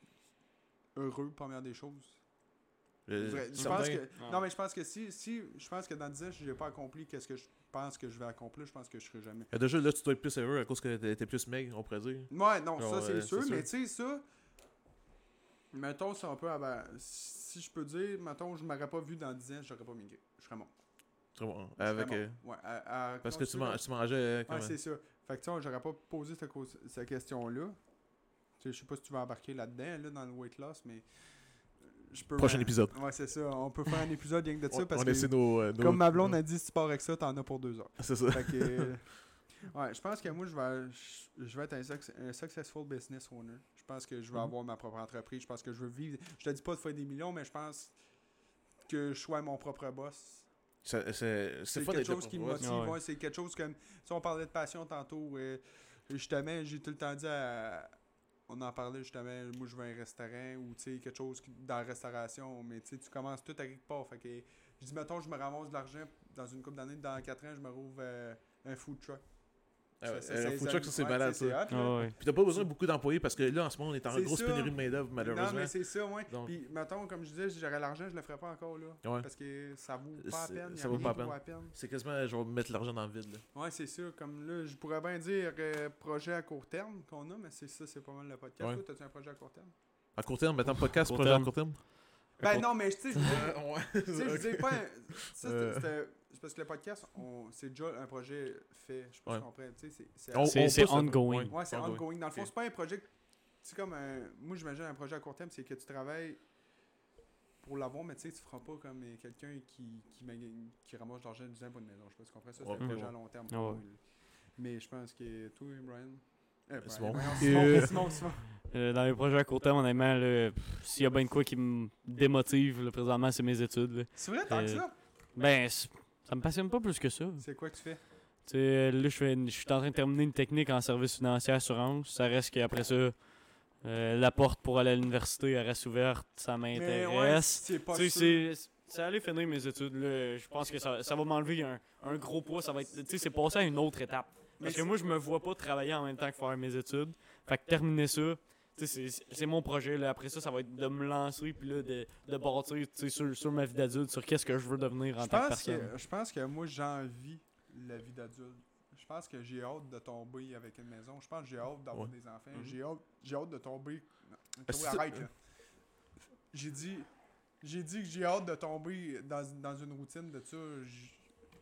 heureux première des choses Euh, je pense que Ah. non mais je pense que si si je pense que dans 10 ans si j'ai pas accompli qu'est-ce que je pense que je vais accomplir je pense que je serai jamais Euh, Déjà, là, tu dois être plus heureux à cause que t'es plus maigre, on pourrait dire. ouais non Genre, ça c'est euh, sûr mais tu sais ça mettons c'est un peu ah ben, si je peux dire mettons je m'aurais pas vu dans 10 ans j'aurais pas migré je serais mort bon. Serais Avec, euh, ouais à- à parce que tu, man- tu mangeais. euh? Ouais, c'est ça. Fait que tu sais, j'aurais pas posé cette, cause- cette question-là. Je sais pas si tu vas embarquer là-dedans, là, dans le weight loss, mais. euh, Je peux Prochain épisode. Ouais, c'est ça. On peut faire un épisode rien que de ça parce on que. nos, euh, nos- Comme ma blonde a dit, si tu pars avec ça, t'en as pour deux heures. C'est ça. Fait que. euh, ouais, je pense que moi, je vais, je, vais être un, suc- un successful business owner. Je pense que je vais Mhm. avoir ma propre entreprise. Je pense que je veux vivre. Je te dis pas de faire des millions, mais je pense que je sois mon propre boss. C'est quelque chose qui me motive. Ouais. ouais, c'est quelque chose comme. Si on parlait de passion tantôt, euh, justement, j'ai tout le temps dit à. On en parlait justement, moi je veux un restaurant ou tu sais, quelque chose qui- dans la restauration, mais tu sais, tu commences tout à quelque part. Fait que Je dis, mettons, je me ramasse de l'argent dans une couple d'années, dans 4 ans, je me rouvre euh, un food truck. Ah ouais, Ça, food truck, ça, c'est malade, ça. hot. Ah ouais. Puis t'as pas besoin de beaucoup d'employés parce que là, en ce moment, on est en grosse ça. pénurie de main-d'œuvre, Non, malheureusement. mais c'est ça, ouais. Donc- Puis, mettons, comme je disais, si j'aurais l'argent, je le ferais pas encore, là. Ouais. Parce que ça vaut pas la C'est- peine. ça vaut pas la peine. C'est quasiment genre mettre l'argent dans le vide. Là. Ouais, c'est ça. Comme là, je pourrais bien dire euh, projet à court terme qu'on a, mais c'est ça, c'est pas mal le podcast. Ouais. Toi, t'as-tu un projet à court terme? À court terme, maintenant, podcast, projet à court terme? Ben non, mais tu sais, je je dire pas. Ça, c'était- Euh. c'était- parce que le podcast, on- c'est déjà un projet fait. Je sais pas Ouais. si tu comprends. Tu sais, c'est- On- on ongoing. Ouais, c'est ongoing. ongoing. Dans le fond, c'est pas un projet. C'est comme un. Moi, j'imagine un projet à court terme, c'est que tu travailles pour l'avoir, mais tu sais, tu feras pas comme quelqu'un qui, qui, ramasse de l'argent du pour une maison. Je sais pas si tu comprends ça. C'est Ouais. un projet Ouais. à long terme. Ouais. Mais je pense que toi, Brian. Euh, C'est bon. Euh. Simon, Simon, Simon. Euh, dans les projets à court terme, honnêtement, là, pff, s'il y a bien de quoi qui me démotive là, présentement, c'est mes études. là. C'est vrai, tant que Euh, ça? Ben, ça me passionne pas plus que ça. C'est quoi que tu fais? Tu sais, là, je fais une- je suis en train de terminer une technique en service financier assurance. Ça reste qu'après ça, euh, la porte pour aller à l'université elle reste ouverte. Ça Mais ouais, m'intéresse. c'est pas Tu sais, sûr. c'est- c'est aller finir mes études. Là. Je pense que ça, ça va m'enlever un, un gros poids. Ça va être, tu sais, c'est passer à une autre étape. Parce que moi, je me vois pas travailler en même temps que faire mes études. Fait que terminer ça, c'est mon projet. Là. Après ça, ça va être de me lancer puis là, de, de bâtir tu sais, sur, sur ma vie d'adulte, sur qu'est-ce que je veux devenir en Je tant que pense, personne. que, je pense que moi, j'envie la vie d'adulte. Je pense que j'ai hâte de tomber avec une maison. Je pense que j'ai hâte d'avoir Ouais. des enfants. Mhm. J'ai hâte, j'ai hâte de tomber. Non, arrête, là. J'ai dit, j'ai dit que j'ai hâte de tomber dans, dans une routine de ça. J-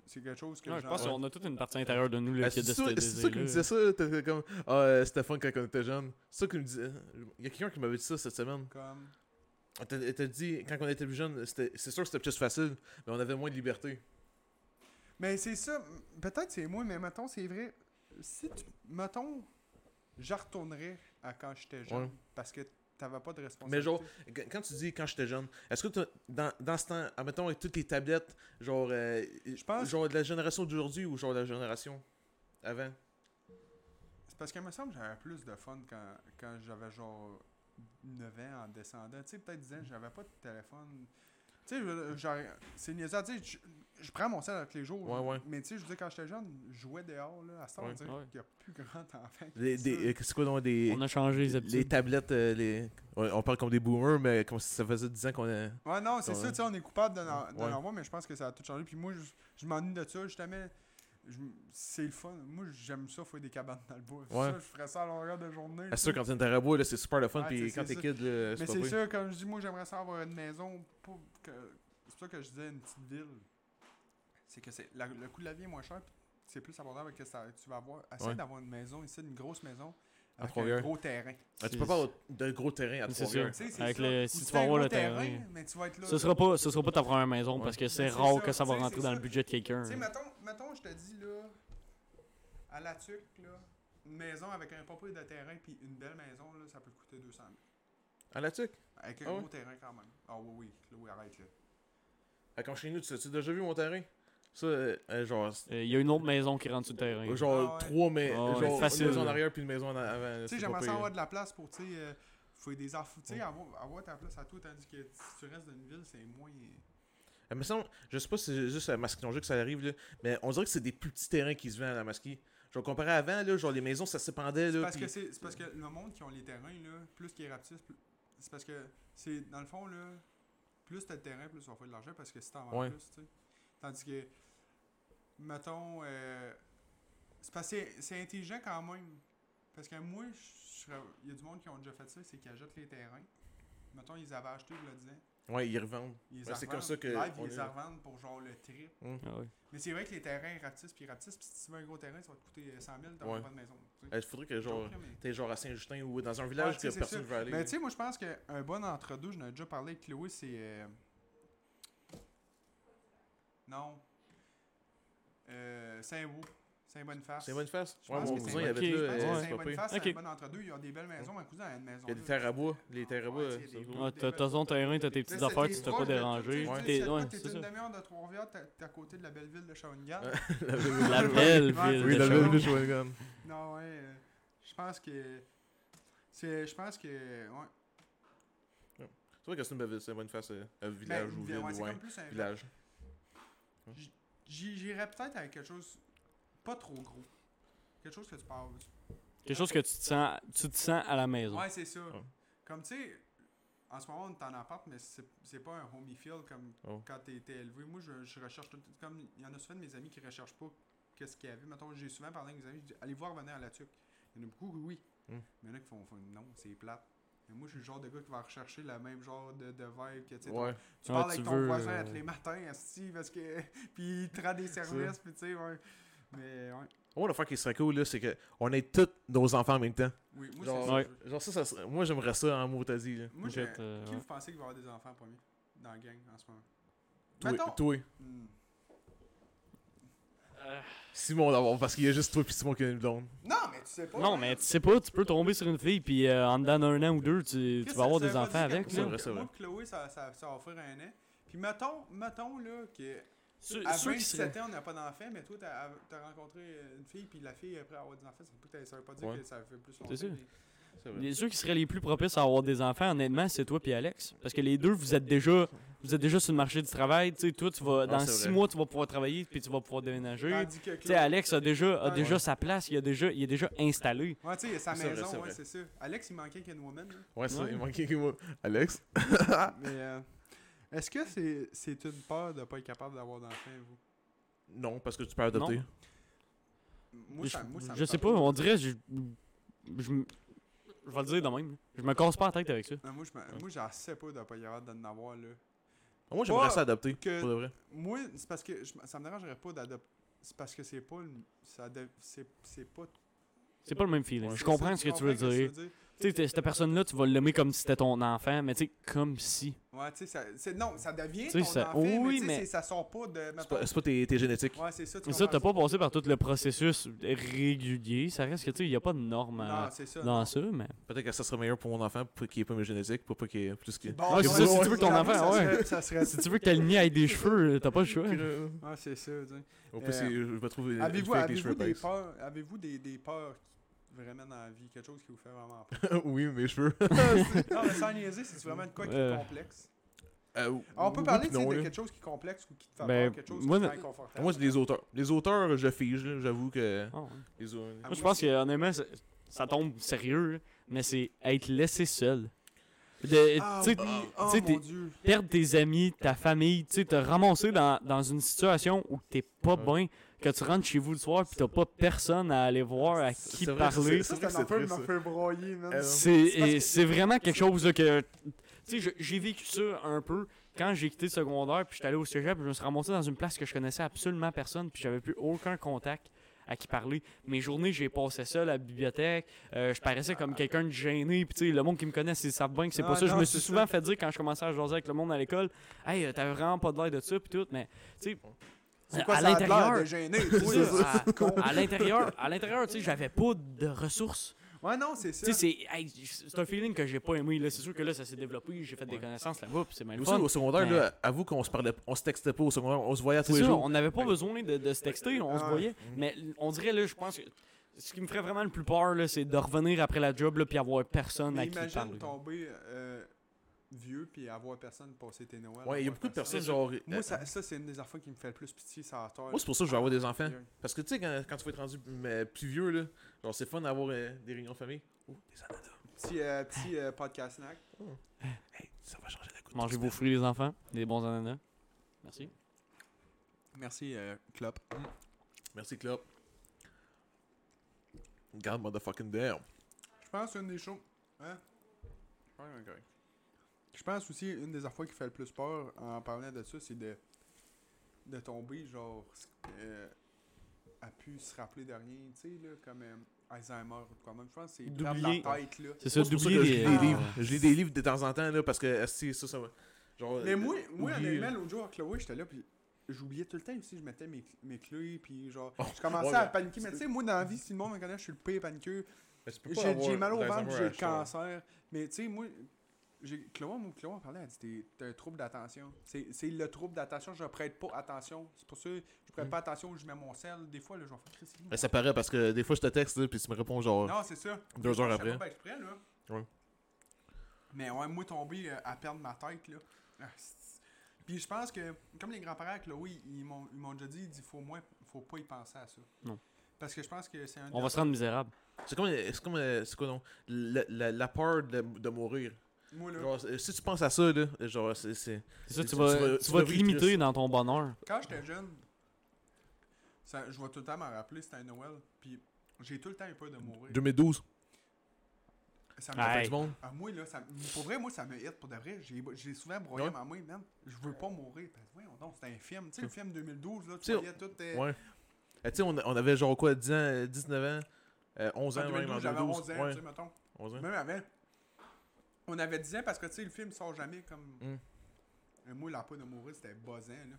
C'est quelque chose que Ouais, je pense qu'on a toute une partie intérieure de nous là, Ah, qui a C'est de ça ce c'est ça qui me disait ça. T'étais comme, ah, euh, Stéphane, quand on était jeune. C'est ça qu'il me disait. Il y a quelqu'un qui m'avait dit ça cette semaine. Comme... Elle t'a- Elle t'a dit, quand on était plus jeune, c'était- c'est sûr que c'était plus facile, mais on avait moins de liberté. Mais c'est ça. Peut-être c'est moi, mais mettons, c'est vrai. Si tu. Mettons, je retournerais à quand j'étais jeune. Ouais. Parce que t'avais pas de responsabilité. Mais genre, Qu- Quand tu dis quand j'étais jeune, est-ce que dans, dans ce temps, admettons avec toutes les tablettes, genre, euh, Je pense- genre de la génération d'aujourd'hui ou genre de la génération avant? C'est parce qu'il me semble que j'avais plus de fun quand, quand j'avais genre 9 ans en descendant. Tu sais, peut-être 10 ans, j'avais pas de téléphone. Tu sais, genre, c'est niaiseux. Tu sais, je, je prends mon sel avec les jours. Ouais, ouais. Mais tu sais, je veux dire, quand j'étais jeune, je jouais dehors. Là, à ce temps, on Ouais. dirait qu'il n'y a plus grand enfant. ça. des, euh, C'est quoi donc des. On a changé les les tablettes, euh, les... on parle comme des boomers, mais comme si ça faisait 10 ans qu'on est. Ouais, non, c'est ça, tu sais, on est coupable de voir, mais je pense que ça a tout changé. Puis moi, je, je m'ennuie de ça, justement. C'est le fun. Moi, j'aime ça, faire des cabanes dans le bois. Ouais. Ça, je ferais ça à longueur de journée. C'est sûr, quand t'es à Rabois, là, c'est super le fun, puis quand c'est t'es kid, là, Mais c'est sûr, comme je dis, moi, j'aimerais ça avoir une maison. que- C'est pour ça que je disais une petite ville. C'est que c'est le coût de la vie est moins cher, c'est plus abordable que ça, tu vas avoir. Essaye Ouais. d'avoir une maison ici, une grosse maison, À avec un Trois-Rivières. gros terrain. Ah, tu peux pas avoir de gros terrain à C'est Trois-Rivières. Tu sais, c'est Avec ça. le- Ou si tu vas un avoir gros le terrain, mais tu vas être là. Ce sera pas, ce sera pas ta première maison parce que c'est rare ça, que ça va rentrer c'est dans le ça. budget de quelqu'un. Tu sais, mettons, mettons, je te dis, là, à la tuque, là, une maison avec un peu de terrain puis une belle maison, là, ça peut coûter 200 000. À la tuque Avec un Ah ouais? gros terrain quand même. Ah oui, oui, Chloé, arrête là. À quand chez nous, tu as déjà vu mon terrain? Ça, euh, euh, genre. Euh, Il y a une autre maison qui rentre sur le terrain. Genre Ah ouais. trois, mais Ah ouais, genre facile, une maison en arrière puis une maison en avant. Tu sais, j'aimerais ça avoir de la place pour, tu sais, euh, faire des affaires. Tu sais, avoir, avoir ta place à toi, tandis que si tu restes dans une ville, c'est moins. Semble, je sais pas si c'est juste à Masquinongé que ça arrive, là, mais on dirait que c'est des plus petits terrains qui se vendent à la Masquie. Genre comparé à avant, là, genre les maisons ça s'épandait. C'est là. parce, que c'est c'est parce que le monde qui ont les terrains, là, plus qu'ils rapetissent, plus- c'est parce que, c'est dans le fond, là, plus t'as de terrain, plus tu vas faire de l'argent parce que si t'en vends Ouais. plus, tu sais. Tandis que, mettons, euh, c'est parce que c'est- intelligent quand même. Parce que moi, je il y a du monde qui ont déjà fait ça, c'est qu'ils achètent les terrains. Mettons, ils avaient acheté, je le disais. Ouais, ils revendent. Ils les Ouais, c'est revendent. comme ça que Live, on ils les revendent pour genre le trip. Ah ouais. Mais c'est vrai que les terrains rapetissent, puis ils rapetissent, puis si tu veux un gros terrain, ça va te coûter 100 000, t'auras Ouais. pas de maison. tu sais. Il faudrait que genre t'es genre à Saint-Justin ou dans un village que personne ne veut aller. Mais tu sais, moi, je pense qu'un bon entre-deux, j'en ai déjà parlé avec Chloé, c'est. euh, Non. Euh, Saint-Beau. Saint-Boniface. c'est Boniface. Je Ouais, pense mon que c'est cousin il avait pense euh. Saint-Boniface, c'est Ok. un bon entre-deux. Il y a des belles maisons. Ma cousine a une maison. Il y a des terres à bois. Les terres à bois. Voit. Ouais, t'as ton terrain, t'as tes petites affaires, tu t'es te fais pas tu T'es- une demi-heure de Trois-Rivières, t'es t'es à côté de la belle ville de Shawinigan. La belle ville. Oui, de la Shawinigan. ville de Shawinigan. Non, ouais. euh, je pense que. c'est Je pense que. Ouais. C'est vrai que c'est une belle ville, c'est Boniface, euh, un village Ben, ou ouais, ville, c'est comme plus un Village. J'irais peut-être avec quelque chose pas trop gros. Quelque chose que tu parles. Quelque chose que tu te sens, tu te sens à la maison. Ouais, c'est ça. Comme tu sais, en ce moment, on est en appart, mais c'est c'est pas un homey feel comme Oh. quand t'es t'es élevé. Moi, je, je recherche tout. Comme il y en a souvent de mes amis qui recherchent pas qu'est-ce qu'il y avait. Mettons, j'ai souvent parlé avec mes amis, je dis allez voir venir à la tuque. Il y en a beaucoup, oui. Mm. Mais il y en a qui font, font non, c'est plate. Mais moi, je suis le genre de gars qui va rechercher le même genre de, de vibe que tu Ouais. Tu Ouais, parles tu avec ton veux, voisin euh, tous les matins, asti, parce que. puis il te rend des services, puis tu sais, ouais. Mais ouais. Moi, l'affaire qui serait cool, là, c'est qu'on ait tous nos enfants en même temps. Oui, moi, Genre. Ouais. Genre, ça, ça serait- moi, j'aimerais ça en mot t'as dit. là. Moi, euh, qui ouais. vous pensez qu'il va y avoir des enfants en premier dans la gang en ce moment? Toi, Mettons- toi. Hmm. Simon d'abord, parce qu'il y a juste toi puis Simon qui a une blonde. Non, mais tu sais pas. Non, hein. mais tu sais pas, tu peux tomber sur une fille, puis euh, en dedans d'un an ou deux, tu, vas avoir des enfants avec. Moi- vrai, c'est Moi, Chloé, ça, ça, ça va offrir un an. Puis mettons, mettons là, que Ceux, à ceux qui seraient- 27 ans, on n'a pas d'enfants, mais toi, t'as as rencontré une fille, puis la fille, après avoir des enfants, ça veut, pas- ça veut pas dire Ouais. que ça fait plus longtemps. sûr. mais- C'est vrai. Les, ceux qui seraient les plus propices à avoir des enfants, honnêtement, c'est toi puis Alex. Parce que les deux, vous êtes déjà, vous êtes déjà sur le marché du travail. Tu sais, toi, tu vas, Ah, dans six vrai. mois, tu vas pouvoir travailler puis tu vas pouvoir déménager. Tu sais, Alex a déjà, a Ouais. déjà sa place, il, a déjà, il est déjà installé. Ouais, tu sais, il y a sa vrai, maison, c'est ouais, vrai. c'est ça. Alex, il manquait qu'une woman. là. Ouais, ça, Ouais. il manquait que moi. Alex? Mais euh, est-ce que c'est c'est une peur de pas être capable d'avoir d'enfants, vous? Non, parce que tu peux adopter. Moi, je ça, moi, ça me je sais pas, on dirait, je, je, je vais le dire de même. Je me casse pas la tête avec ça. Non, moi, je me- moi, j'en sais pas de pas y avoir d'en avoir, là. Moi, j'aimerais Pas ça adopter, que- pour de vrai. Moi, c'est parce que je- ça me dérangerait pas d'adopter. C'est parce que c'est pas. le- Ça de- c'est c'est pas. C'est pas le même feeling. Ouais, je comprends ça, ce que tu veux dire. Tu sais, t'es- cette personne-là, tu vas l'aimer comme si c'était ton enfant, mais tu sais, comme si. Ouais, tu sais, non, ça devient ton ça- enfant, oui, mais, mais- c'est- ça sort pas de. C'est pas, pas tes, tes génétiques. Ouais, c'est ça, tu Mais ça, t'as pas passé par tout le processus régulier. Ça reste que, tu sais, il y a pas de norme Non, ça. dans non. ça, mais. Peut-être que ça serait meilleur pour mon enfant pour qu'il ait pas mes génétiques, pour pas qu'il ait plus que. Bon, Ouais, c'est ça, si tu veux que ton enfant, ça ouais. Si tu veux que ta lignée ait des cheveux, t'as pas le choix. Ouais, c'est ça, tu sais. Au plus, Euh, je vais trouver une Avez-vous fille avec cheveux des peurs, avez-vous des, des peurs vraiment dans la vie, quelque chose qui vous fait vraiment peur oui, mes cheveux. Non, mais sans niaiser, c'est vraiment de quoi qui est Euh. complexe Euh, On peut parler non, de là. quelque chose qui est complexe ou qui te fait Ben, peur, quelque chose moi, qui est inconfortable. Moi, c'est les auteurs. Les auteurs, je fige, là, j'avoue que. Ah ouais. Les au- Ah, Moi, moi je pense aussi. que, honnêtement, ça, ça tombe sérieux, mais c'est être laissé seul. De- Ah tu sais, oui, oh tu sais, mon t'es- dieu. perdre tes amis, ta famille, tu te ramasser dans, dans une situation où t'es pas Ouais. bien, que tu rentres chez vous le soir pis t'as pas personne à aller voir, à C'est qui vrai, parler. Ça, c'est c'est c'est qui triste, m'a fait broyer, man. Euh, C'est C'est c'est vraiment quelque chose là, que. Tu sais, je- j'ai vécu ça un peu quand j'ai quitté le secondaire, puis j'étais allé au cégep, puis je me suis ramassé dans une place que je connaissais absolument personne, puis j'avais plus aucun contact à qui parler. Mes journées, j'ai passé ça à la bibliothèque, euh, je paraissais comme quelqu'un de gêné, puis tu sais, le monde qui me connaît, ils savent bien que c'est Ah, pas ça. Je me c'est suis ça. souvent fait dire quand je commençais à jaser avec le monde à l'école, hey, euh, t'avais vraiment pas de l'air de ça, puis tout, mais tu sais. C'est quoi à ça l'intérieur, à, à l'intérieur, à l'intérieur, tu sais, j'avais pas de ressources. Ouais, non, c'est ça. Tu sais, c'est hey, c'est un feeling que j'ai pas aimé. là. C'est sûr que là, ça s'est développé. J'ai fait des Ouais. connaissances là-bas, puis c'est mal Aussi, fun. au secondaire, mais- là, avoue qu'on se parlait, on se textait pas au secondaire, on se voyait tous les jours. on n'avait pas besoin de, de se texter, on se Ouais. voyait. Mais on dirait, là, je pense que ce qui me ferait vraiment le plus peur, là, c'est de revenir après la job, là, puis avoir personne Mais à qui imagine parler. tomber euh, vieux puis avoir personne passer tes Noëls. Ouais, il y a beaucoup de personne. personnes, genre. Moi, euh, ça, ça c'est une des affaires qui me fait le plus pitié, ça a tort. Moi, c'est pour ça que je veux avoir des enfants. Parce que tu sais, quand, quand tu vas être rendu euh, plus vieux, là, genre, c'est fun d'avoir euh, des réunions de famille. Oh, des ananas. Petit, euh, petit euh, podcast snack. Hey, ça va changer la goutte. Mangez vos fruits, les enfants. Des bons ananas. Merci. Merci, euh, Clop. Merci, Club. God motherfucking damn. Je pense une des choses. Hein? Ouais, correct. Je pense aussi une des affaires qui fait le plus peur en parlant de ça, c'est de, de tomber, genre, euh, à pu se rappeler de rien, tu sais, là, comme euh, Alzheimer ou quoi même. Je pense que c'est la tête, là. C'est ça, Moi, d'oublier je lis les. des livres. Je lis des livres de temps en temps, là, parce que, esti, ça, ça va. Genre. Mais euh, moi, moi oublier, honnêtement, l'autre jour à Chloé, j'étais là, puis j'oubliais tout le temps aussi, je mettais mes, mes clés, puis genre, Oh, je commençais ouais, à paniquer. Mais tu sais, moi, dans la vie, si le monde me connaît, je suis le pire paniqueux. J'ai mal au ventre, j'ai le cancer. Mais tu sais, moi, Chloé, moi, Chloé en parlait, elle dit t'es- t'as un trouble d'attention. C'est c'est le trouble d'attention, je prête pas attention. C'est pour ça que je prête Mm. pas attention où je mets mon sel. Des fois, là, je vais faire Mais ça paraît parce que des fois, je te texte, puis tu me réponds, genre. Non, c'est ça. Deux heures je après. pas exprès, là. Ouais. Mais ouais, moi, tomber euh, à perdre ma tête, là. ah, Puis je pense que, comme les grands-parents Chloé, ils m'ont ils m'ont déjà dit, il dit, faut moins, faut pas y penser à ça. Non. Parce que je pense que c'est un. On va se rendre misérable. C'est comme, c'est comme, euh, c'est quoi non? La, la, la peur de, de mourir. Moi, là, Genre, si tu penses à ça, là, genre, c'est. c'est- ça, Tu- tu tu vas, vas- tu tu vas vas te limiter dans ton bonheur. quand j'étais jeune, ça, je vais tout le temps m'en rappeler, c'était à Noël. Puis j'ai tout le temps eu peur de mourir. 2012. Ça me Ah, Fait du monde. Ah, moi, là, ça, pour vrai, moi, ça me hit pour de vrai. J'ai, j'ai souvent broyé Ouais. ma main, man. Je veux pas mourir. Ben, voyons donc, c'était un film. Tu sais, le film 2012, là, tu voyais tout. euh, Ouais. Eh, tu sais, on, on avait genre quoi, 10 ans, euh, 19 ans, euh, 11 en ans, 2012, en j'avais 2012. 11 ans, Ouais, tu sais, mettons. 11 ans. Même avant. On avait 10 ans parce que, tu sais, le film sort jamais comme. Mm. Euh, Moi, la de mourir, c'était buzzant, là.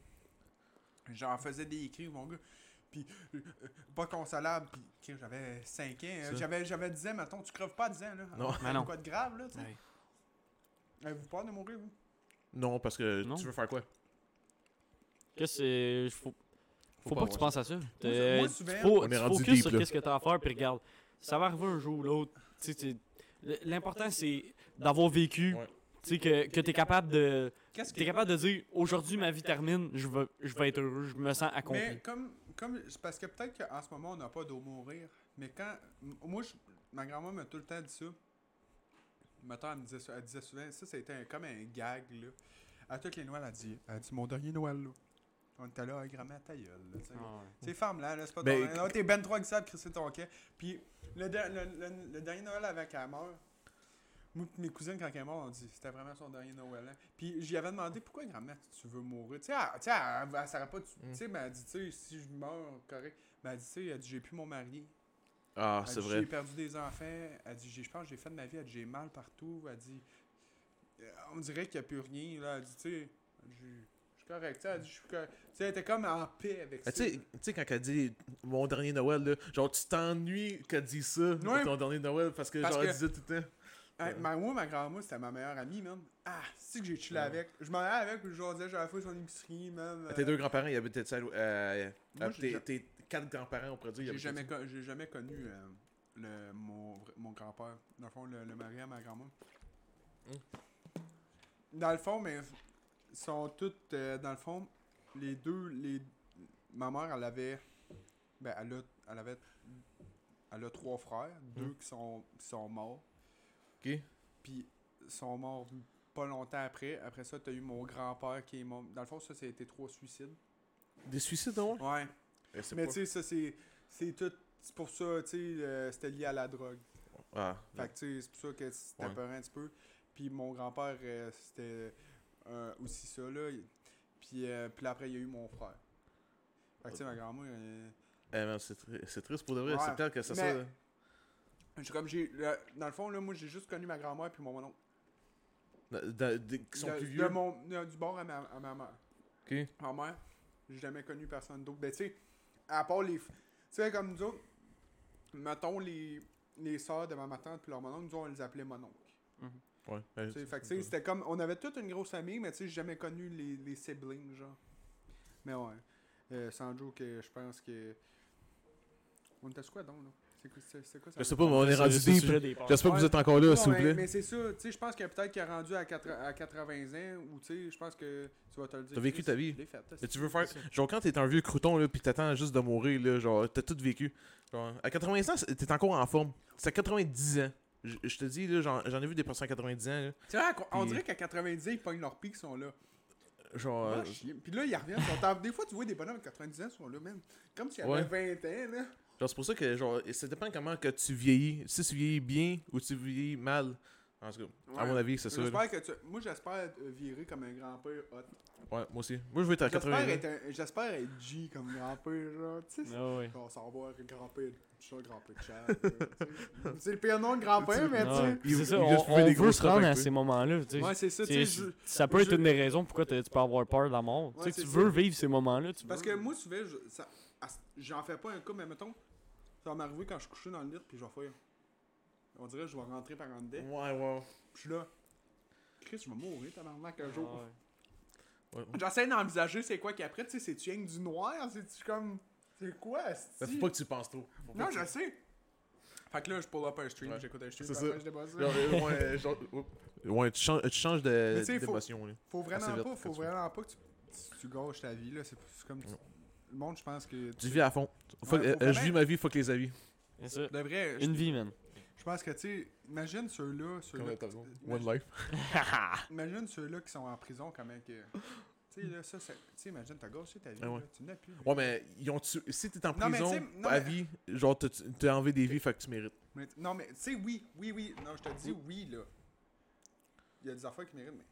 J'en faisais des cris, mon gars. Puis, euh, euh, pas consolable. Puis, j'avais 5 ans. euh. J'avais, j'avais 10 ans, mettons. Tu creves pas à 10 ans, là. Non. Mais non. quoi de grave, là, tu sais. Avez-vous peur de mourir, vous? Non, parce que Non. tu veux faire quoi? Qu'est-ce que c'est. Faut, faut pas que tu penses à ça. moi, T'es- souvent, faut, on est tu rendu focus deep, sur qu'est-ce que t'as à faire, puis regarde. Ça va arriver un jour ou l'autre. Tu sais, tu- L'important, c'est d'avoir vécu. Ouais. Tu sais, que, que t'es capable de. Qu'est-ce T'es capable de dire aujourd'hui ma vie termine, je vais, je vais être heureux, je me sens accompli. Mais comme, comme parce que peut-être qu'en ce moment on n'a pas d'eau mourir, mais quand moi je- ma grand-mère m'a tout le temps dit ça. Ma tante elle me disait ça, elle disait souvent ça c'était un- comme un gag là. À toutes les Noëls elle dit, elle dit mon dernier Noël là. On était là, grand-mère ta gueule, là, tu sais. Ah ouais. Ces femmes-là, là, c'est pas Mais- ton... Non, t'es ben trop excité de crisser ton quai. Puis le, der- le, le- le dernier Noël avec elle meurt, moi mes cousines, quand elle est morte, on dit c'était vraiment son dernier Noël. Hein. Puis j'y avais demandé pourquoi grand-mère tu veux mourir? Tu sais, elle, tu sais, elle, elle, pas. Tu Mm. tu sais, mais elle dit, tu sais, si je meurs, correct. Mais elle dit, tu sais, elle dit, j'ai plus mon mari. Ah, Elle c'est dit, vrai. J'ai perdu des enfants. Elle dit, j'ai- je pense que j'ai fait de ma vie. Elle dit, j'ai mal partout. Elle dit, euh, on dirait qu'il n'y a plus rien. Là. Elle dit, tu sais, dit, correct. Elle dit, je suis correct. Tu sais, elle était comme en paix avec ça. tu sais- quand elle dit mon dernier Noël, là, genre, tu t'ennuies qu'elle dise ça, Ouais. ton dernier Noël, parce que Parce genre, que- elle disait tout le temps. Hey, ma, moi, ma grand-mère, c'était ma meilleure amie, man. Ah, c'est que j'ai chillé Ouais. avec. Je m'en allais avec, puis je jasais, j'avais fait son épicerie. Ah, Tes Euh, deux grands-parents, ils habitaient ça. Euh, Moi, euh, tes, tes quatre grands-parents, on pourrait dire. J'ai jamais, con- connu euh, le, mon, grand-père. Dans le fond, le, le mari à ma grand-mère. Hmm. Dans le fond, mais sont toutes. euh, dans le fond, les deux. Les, ma mère, elle avait. Ben, elle, a, elle avait. Elle a trois frères, deux Hmm. qui sont, qui sont morts. Ok. Puis sont morts pas longtemps après. Après ça, t'as eu mon grand-père qui est mort. Dans le fond, ça, c'était trois suicides. Des suicides, non? Ouais. Eh, Mais pas- tu sais, ça, c'est. C'est tout. C'est pour ça, tu sais, euh, c'était lié à la drogue. Ah, Fait que tu sais, c'est pour ça que c'était Ouais. un petit peu. Puis mon grand-père, euh, c'était euh, aussi ça, là. Puis, euh, puis après, il y a eu mon frère. Fait que tu sais, ma grand-mère. euh, eh, c'est tri- c'est triste pour de vrai. Ouais. C'est clair que ça Mais- soit. j'ai comme j'ai. Dans le fond, là, moi, j'ai juste connu ma grand-mère puis mon oncle. Qui sont De- plus de vieux? mon- de- du bord à ma, à ma mère. Ok. Ma mère, j'ai jamais connu personne d'autre. Ben, tu sais, à part les. f- Tu sais, comme nous autres, mettons les, les sœurs de ma tante puis leur mon oncle, nous, on les appelait mon oncle. Eh, Tu sais, c'était comme. On avait toute une grosse famille, mais tu sais, j'ai jamais connu les, les siblings, genre. Mais ouais. Euh, sans joke, que je pense que. On était sur quoi donc, là? C'est quoi, ça Je sais pas, mais on est rendu deep. J'espère que vous Ouais. êtes encore là, s'il vous mais, plaît. mais c'est ça, tu sais, je pense que peut-être qu'il est rendu à, quatre- à 80 ans, ou tu sais, je pense que tu vas te le dire. T'as vécu ta vie. tu veux faire. Genre, quand t'es un vieux crouton, là, pis t'attends juste de mourir, là, genre, t'as tout vécu. Genre, à 80 ans, t'es encore en forme. C'est à 90 ans. Je je te dis, là, j'en j'en ai vu des personnes à 90 ans. Tu sais, on dirait qu'à 90 ans, ils pognent leurs pics, ils sont là. Genre. Ah, euh. Puis là, ils reviennent. sont Des fois, tu vois des bonhommes de 90 ans, ils sont là, même. Comme s'il y Ouais. avait 20 ans, là. Genre, c'est pour ça que, genre, ça dépend comment que tu vieillis. Si tu vieillis bien ou tu vieillis mal. En tout cas, à mon avis, c'est ça. que tu... Moi, j'espère être euh, viré comme un grand-père hot. Ouais, moi aussi. Moi, je vais être à 80 J'espère ans. être, un- j'espère être G comme grand-père, genre. Tu sais, Ah ouais. on s'en va avec grand-père. Je suis un grand-père. C'est le pire nom de grand-père, mais tu sais. On, on des veut grosses se rendre à ces moments-là. tu sais. Ouais, c'est ça, tu C'est- sais. je- ça peut être je- une des raisons pourquoi tu peux avoir peur de la mort. Tu Ouais, sais, tu veux ça. vivre ces moments-là. Tu Parce veux- que moi, souvent, j'en fais pas un coup, mais mettons, ça va m'arriver quand je suis couché dans le lit, puis je vais faire. On dirait que je vais rentrer par en dedans. Ouais, ouais. Puis je suis là. Chris, je vais mourir, tabarnak, un jour. Ouais. ouais. J'essaie d'envisager c'est quoi qu'après, tu sais, c'est-tu rien que du noir? C'est-tu comme. C'est quoi, asti? faut pas que tu penses trop. Faut Non, tu- je sais. Fait que là, je pull up un stream, Ouais. j'écoute un stream, ça. après, je débosse. Euh, ouais, genre, ouais, tu changes, tu changes de- faut- d'émotion. là. Faut vraiment vite, pas, faut vraiment pas que tu, tu, tu gâches ta vie, là. C'est comme. tu-. Le monde, je pense que. Tu vis à fond. Ouais, euh, faut euh, je vis ma vie, fuck les avis. Ça. De vrai, Une vie, man. je pense que, tu sais, imagine ceux-là. ceux One life. imagine ceux-là qui sont en prison, comment que. Tu sais, là, ça, c'est- tu sais, imagine, t'as gâché ta vie, Ah ouais. là, tu n'as plus. Ouais, mais ils ont tu... si t'es en Non, prison non, à mais- vie, genre t'as enlevé des vies, fait que tu mérites. Mais- non, mais tu sais, oui, oui, oui. Non, je te dis oui, là. Il y a des affaires qui méritent, mais.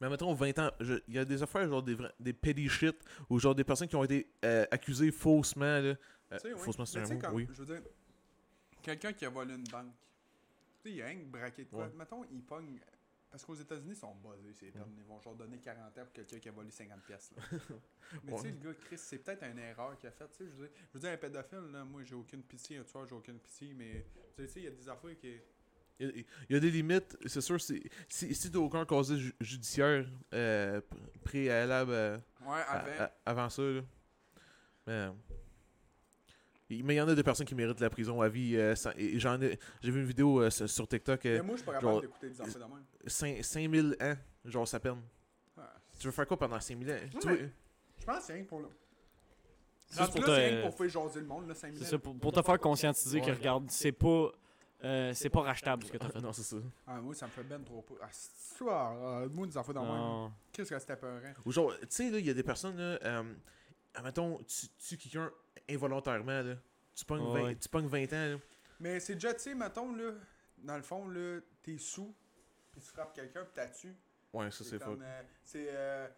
Mais mettons 20 ans, il y a des affaires genre des, vrais- des petty shit ou genre des personnes qui ont été euh, accusées faussement là. Euh, oui. Faussement c'est un mot, comme- oui. Je veux dire, quelqu'un qui a volé une banque. Tu sais, il y a rien que braqué de quoi. Ouais. Mettons, il pogne. Parce qu'aux États-Unis, ils sont buzzés, ces termes. Ils vont genre donner 40 ans pour quelqu'un qui a volé 50 pièces. Mais tu sais, le gars, Chris, c'est peut-être une erreur qu'il a faite. Tu sais, je veux dire, je veux dire, un pédophile, là, moi, j'ai aucune pitié. Un tueur, j'ai aucune pitié. Mais tu sais, il y a des affaires qui. Il y, a, il y a des limites, c'est sûr. Si, si t'as aucun casier ju- judiciaire euh, pr- préalable euh, Ouais, avant. à- avant ça, là. Mais, mais il y en a des personnes qui méritent la prison à vie. euh, j'en ai, j'ai vu une vidéo euh, sur TikTok, mais euh, moi, je suis pas capable d'écouter des affaires de même. 5 5000 ans, genre sa peine. Ouais. Tu veux faire quoi pendant 5000 ans? Tu Ouais. vois- Je pense que c'est rien que pour pour là, te- c'est rien que pour faire jaser le monde, là, 5 C'est 000 ça, pour, pour te faire conscientiser que Ouais. regarde, c'est pas. euh, c'est pas rachetable ce que t'as fait. non, c'est ça. Ah, moi, ça me fait ben trop peur. Ah, c'est soir, ah, moi, des affaires de même. Qu'est-ce que c'était peurant? Ou genre, tu sais, là, il y a des personnes, là, euh, admettons, tu tues quelqu'un involontairement, là. Tu pognes, Ouais. 20, tu pognes 20 ans, là. Mais c'est déjà, tu sais, mettons, là, dans le fond, là, t'es sous, puis tu frappes quelqu'un, puis t'as tué. Ouais, ça c'est fuck. comme, euh, C'est euh,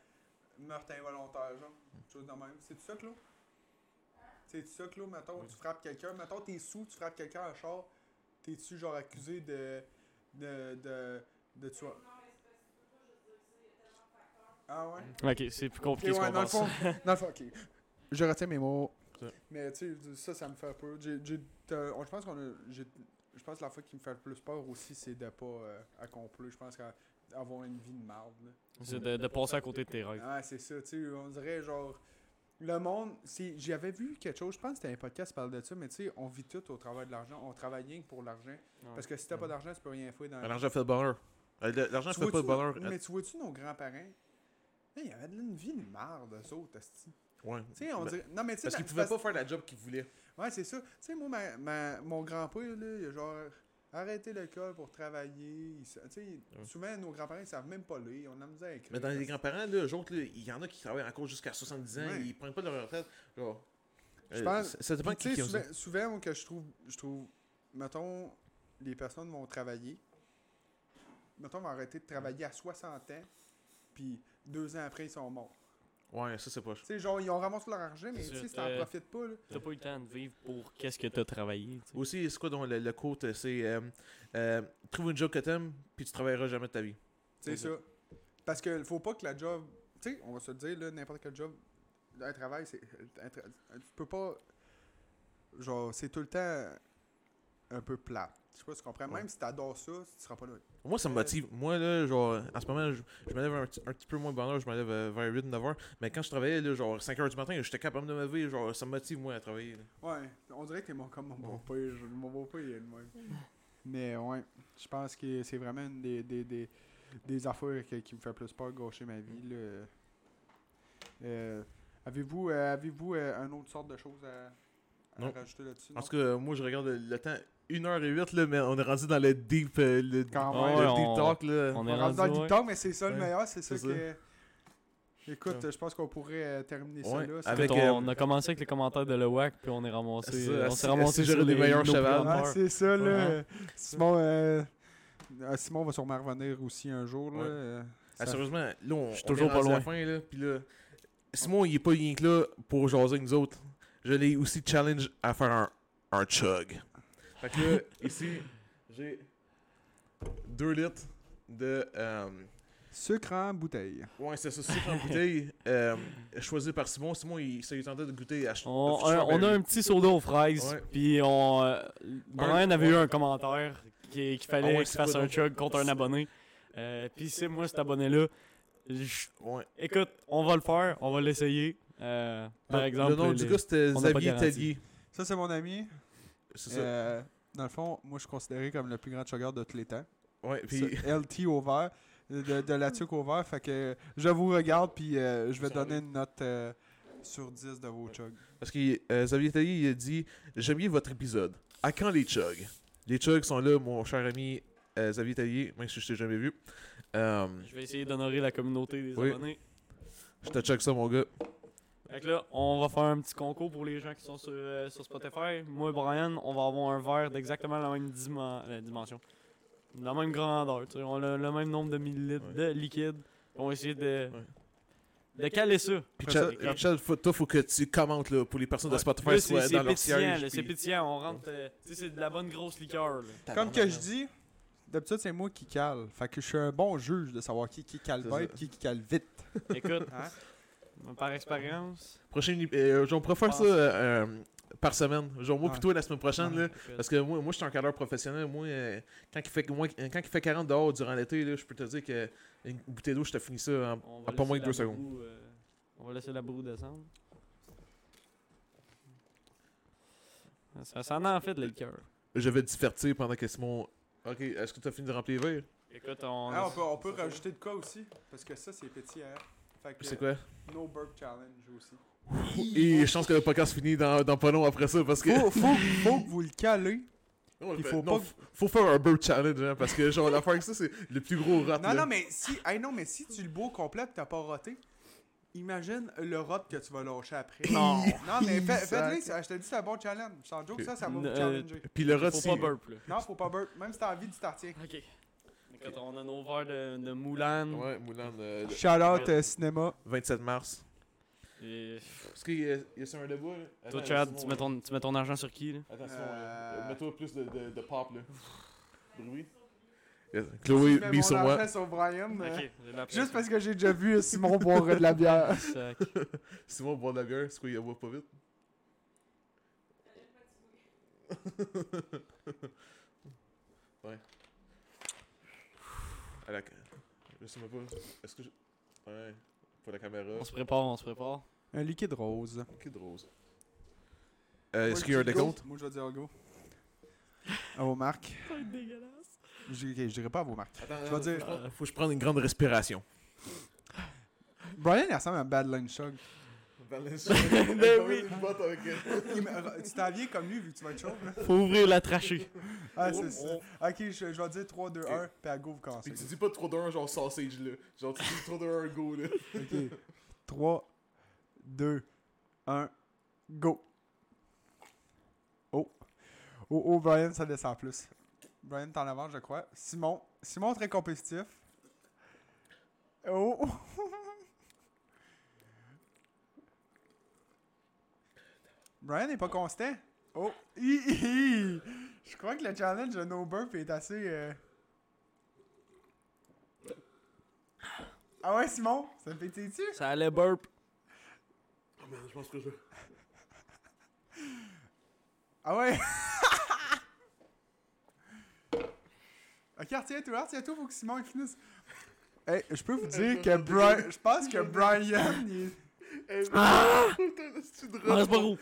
meurtre involontaire, genre. Chose de même. C'est ça, Claude? C'est ça, Claude, mettons, Oui. tu frappes quelqu'un, mettons, t'es sous, tu frappes quelqu'un à char, t'es-tu, genre, accusé de. de. de. de tuer. Ah ouais? Ok, c'est plus compliqué ce ouais, qu'on le pense. fond, dans le fond, ok. Je retiens mes mots. Mais tu sais, ça, ça me fait peur. Je pense qu'on a, j'ai- je pense que la fois qui me fait le plus peur aussi, c'est de pas euh, accomplir. Je pense qu'avoir une vie de marde. C'est de, de passer à côté de tes rêves. Ah, c'est ça, tu sais, on dirait genre. Le monde, j'avais vu quelque chose, je pense que c'était un podcast qui parle de ça, mais tu sais, on vit tout au travers de l'argent. On travaille rien que pour l'argent. Parce que si t'as pas d'argent, tu peux rien faire dans la L'argent fait le bonheur. Euh, L'argent fait pas le bonheur. Mais tu vois-tu nos grands-parents? Ils avaient de une vie de marde, eux autres. Ouais. Tu sais, on Ben, dirait. Non, mais Parce qu'ils pouvaient pas faire la job qu'ils voulaient. Ouais, c'est ça. Tu sais, moi, ma, ma- mon grand-père, là, il a genre arrêté l'école pour travailler. Il sa- Tu sais, Ouais. souvent, nos grands-parents, ils savent même pas lire. On a misère à écrire. Mais dans les grands-parents, là, eux autres, là, il y en a qui travaillent encore jusqu'à 70 ans, Ouais. ils prennent pas de leur retraite. Genre. Je euh, pense- ça- dépend qui souvent, souvent, moi, que je trouve, je trouve, mettons, les personnes vont travailler. Mettons, vont arrêter de travailler à 60 ans, puis deux ans après, ils sont morts. Ouais, ça c'est pas. Tu sais, genre, ils ont ramassé leur argent, mais tu sais, t'en euh, profites pas, là. T'as pas eu le temps de vivre pour qu'est-ce que t'as travaillé. Aussi, c'est quoi donc le, le quote C'est euh, euh, trouve une job que t'aimes, puis tu travailleras jamais de ta vie. C'est ça. Parce que faut pas que la job. Tu sais, on va se le dire, là, n'importe quel job, un travail, c'est. un tra- Tu peux pas. Genre, c'est tout le temps un peu plat. Je sais pas si tu comprends. Ouais. Même si t'adores ça, tu seras pas là. Moi, ça me motive. Moi, là, genre, en ce moment, je, je me lève un, petit- un petit peu moins heure, je me lève euh, vers 8, 9 heures. Mais quand je travaillais, là, genre, 5 heures du matin, j'étais capable de me lever, genre, ça me motive, moi, à travailler. là. Ouais, on dirait que t'es mon, comme mon Ouais. beau-père. je- Mon beau-père, il est même. Mais ouais, je pense que c'est vraiment une des, des, des, des affaires que- qui me fait plus peur de gâcher ma vie. Là. Euh, avez-vous euh, avez-vous euh, une autre sorte de choses à, rajouter là-dessus? En tout cas, moi, je regarde le temps 1h08, là, mais on est rendu dans le deep, euh, le, Quand même. le ouais, deep on- talk, là. on On est rentre dans rendu, le ouais. dicton, mais c'est ça le Ouais, meilleur, c'est ça c'est que. Écoute, je pense qu'on pourrait euh, terminer ça Ouais, là. avec- Écoute, euh, on a commencé avec les commentaires de Lewak, puis on est ramassé. Ça, on s'est ramassé si j'aurais sur les meilleurs nos chevals. Ah, c'est ça, là. Ouais. Simon, euh, euh, Simon va sûrement revenir aussi un jour. Là. Ouais. Euh, Ah, sérieusement, là, on, Je suis on toujours est pas rendu à la loin. fin, là, pis là, Simon, il est pas rien que là pour jaser avec nous autres. Je l'ai aussi challenge à faire un, un chug. Fait que là, ici, j'ai 2 litres de... euh, Sucre en bouteille. ouais, c'est ça, sucre en bouteille, euh, choisi par Simon. Simon, il, ça lui tentait de goûter à On, à un- on a un petit soda aux fraises, puis on. euh, Brian avait ouais. eu un commentaire qui- qu'il fallait Ah ouais, qu'il fasse un chug contre un abonné. Euh, puis c'est moi cet abonné-là. je- Ouais. Écoute, on va le faire, on va l'essayer. Euh, par Le- exemple, le nom les- du gars, c'était Xavier. Tellier. Ça, c'est mon ami. C'est ça. Euh, dans le fond, moi, je suis considéré comme le plus grand chugger de tous les temps. Ouais, puis. LT au vert, de, de la tuque au vert. Fait que je vous regarde, puis euh, je vais donner une note euh, sur 10 de vos chugs. Parce que euh, Xavier Tellier, il a dit J'aime bien votre épisode. À quand les chugs Les chugs sont là, mon cher ami euh, Xavier Tellier, même si je t'ai jamais vu. Euh, Je vais essayer d'honorer la communauté des Oui. abonnés. je te chug ça, mon gars. Fait que là, on va faire un petit concours pour les gens qui sont sur, euh, sur Spotify. Moi et Brian, on va avoir un verre d'exactement la même euh, dimension. La même grandeur. tu sais, On a le même nombre de millilitres Ouais. de liquide. On va essayer de, Ouais. de caler ça. Puis, faut, toi, faut que tu commentes là, pour les personnes de. Spotify Là, c'est dans leur pétillant, siège. c'est pétillant. On rentre. euh, tu sais, c'est de la bonne grosse liqueur. là. Comme que je dis, d'habitude, c'est moi qui cale. Fait que je suis un bon juge de savoir qui, qui cale bête, qui, qui cale vite. Écoute, Hein? Par expérience. Prochaine, euh, on pourrait faire ça euh, euh, par semaine. Genre, moi, Ouais. plutôt la semaine prochaine. Ouais. Là, parce que moi, moi je suis un cadreur professionnel. Moi, euh, quand, il fait, moi, quand il fait 40 dehors durant l'été, là, je peux te dire que une bouteille d'eau, je te finis ça en, pas moins deux la secondes. broue, euh, on va laisser la broue descendre. Ça, ça en a en fait de la liqueur. Je vais te divertir pendant que Simon. Ok, est-ce que tu as fini de remplir les verres? Écoute, on. Ah, on peut, on peut rajouter de quoi aussi? Parce que ça, c'est petit, hein? Fait que C'est quoi? No Burp Challenge aussi. Et je pense que le podcast finit dans, dans pas long après ça parce que. Faut, faut, faut que vous le calez. Non, il faut non, pas faut faire un burp challenge hein, parce que genre l'affaire avec ça c'est le plus gros rat. Non, là. non, mais si, hey, non, mais si tu le bois au complet et t'as pas roté, imagine le rot que tu vas lâcher après. Non. Non, mais ça- je te dis, c'est un bon challenge. Sans joke, Ok. ça, ça va vous Euh, challenger. Puis le rat Faut c'est. pas burp, là. Non, faut pas burp. Même si t'as envie, tu t'en tiens. Écoute, on a nos verres de, de Moulin. Ouais, Moulin, euh, Shout out euh, cinéma. 27 mars. Et Est-ce qu'il y a, il y a sur un débat là toi, Attends, Chad, tu mets, ton, tu mets ton argent sur qui là? Attends, Simon, Euh, mets-toi plus de, de, de pop là. Bruit. Yes. Chloé, mon sur moi. argent sur Brian. euh, Juste parce que j'ai déjà vu Simon boire de la bière. Simon boit de la bière, c'est quoi, il boit pas vite Ouais. À la... Je sais même pas. Est-ce que je... Ouais. Pour la caméra. On se prépare, on se prépare. Un liquide rose. Ok, de rose. Euh, Est-ce qu'il y a un décompte? Moi, je vais dire go. À vos marques. Ça va être dégueulasse. Je, je dirais pas à vos marques. Attends, Je vais attends, dire- faut, que je prenne- faut que je prenne une grande respiration. Brian, il ressemble à un bad line Ben oui. Tu t'en viens comme lui vu que tu vas être chaud. là. Faut ouvrir la trachée. Ah, c'est ça. Ok, je, je vais dire 3, 2, 1, puis à go, vous commencez. Puis tu dis pas trop d'un genre sausage là. Genre tu dis trop d'un go là. Ok. 3, 2, 1, go. Oh. Oh, oh, Brian, ça descend plus. Brian, t'en avant, je crois. Simon. Simon, très compétitif. Oh. Brian n'est pas constant. Oh. Hi, hi, hi. Je crois que le challenge de No Burp est assez. euh, Ah ouais, Simon, ça me fait tu Ça allait burp. Oh man, je pense que je. Ah ouais? ok, retiens-toi, retiens-toi, faut que Simon il finisse. Hey, je peux vous dire que Brian. Je pense que Brian. il est- Ah! c'est On reste pas gros.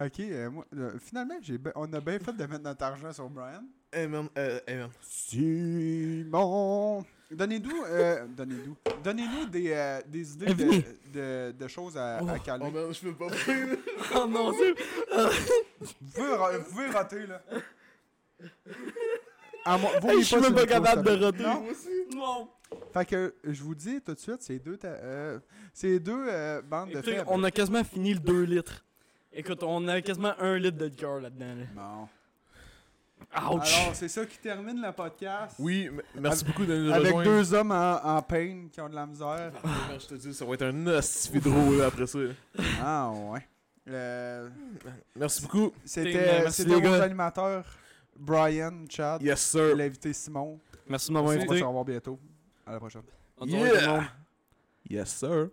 Ok, euh, moi, euh, finalement, j'ai ben- on a bien fait de mettre notre argent sur Brian. Eh man, euh, eh man. Simon! Donnez-nous. Euh, donnez-nous. Donnez-nous des, euh, des idées de, Venez. de, de choses à, à caler. Oh man, je peux pas. Oh non, c'est. Vous pouvez, ra- vous pouvez rater, là. Moi, vous, Hey, je suis pas même pas le capable de roter. Non? Moi aussi. Non. Fait que je vous dis tout de suite, c'est deux, ta- euh, c'est deux euh, bandes de Écoutez, faibles. on a quasiment fini le 2 litres. Écoute, on a quasiment 1 litre de liqueur là-dedans. Là. Bon. Ouch! Alors, c'est ça qui termine le podcast. Oui, m- merci beaucoup de nous Avec rejoindre. deux hommes en, en pain qui ont de la misère. Ah, je te dis, ça va être un hostie drôle là, après ça. ah, ouais. Euh, Merci beaucoup. c'était Merci, c'était les vos gars. animateurs, Brian, Chad, Yes sir. l'invité Simon. Merci de m'avoir On va invité. se revoir bientôt. À la prochaine. Bonne soirée tout le Yeah. Yes sir.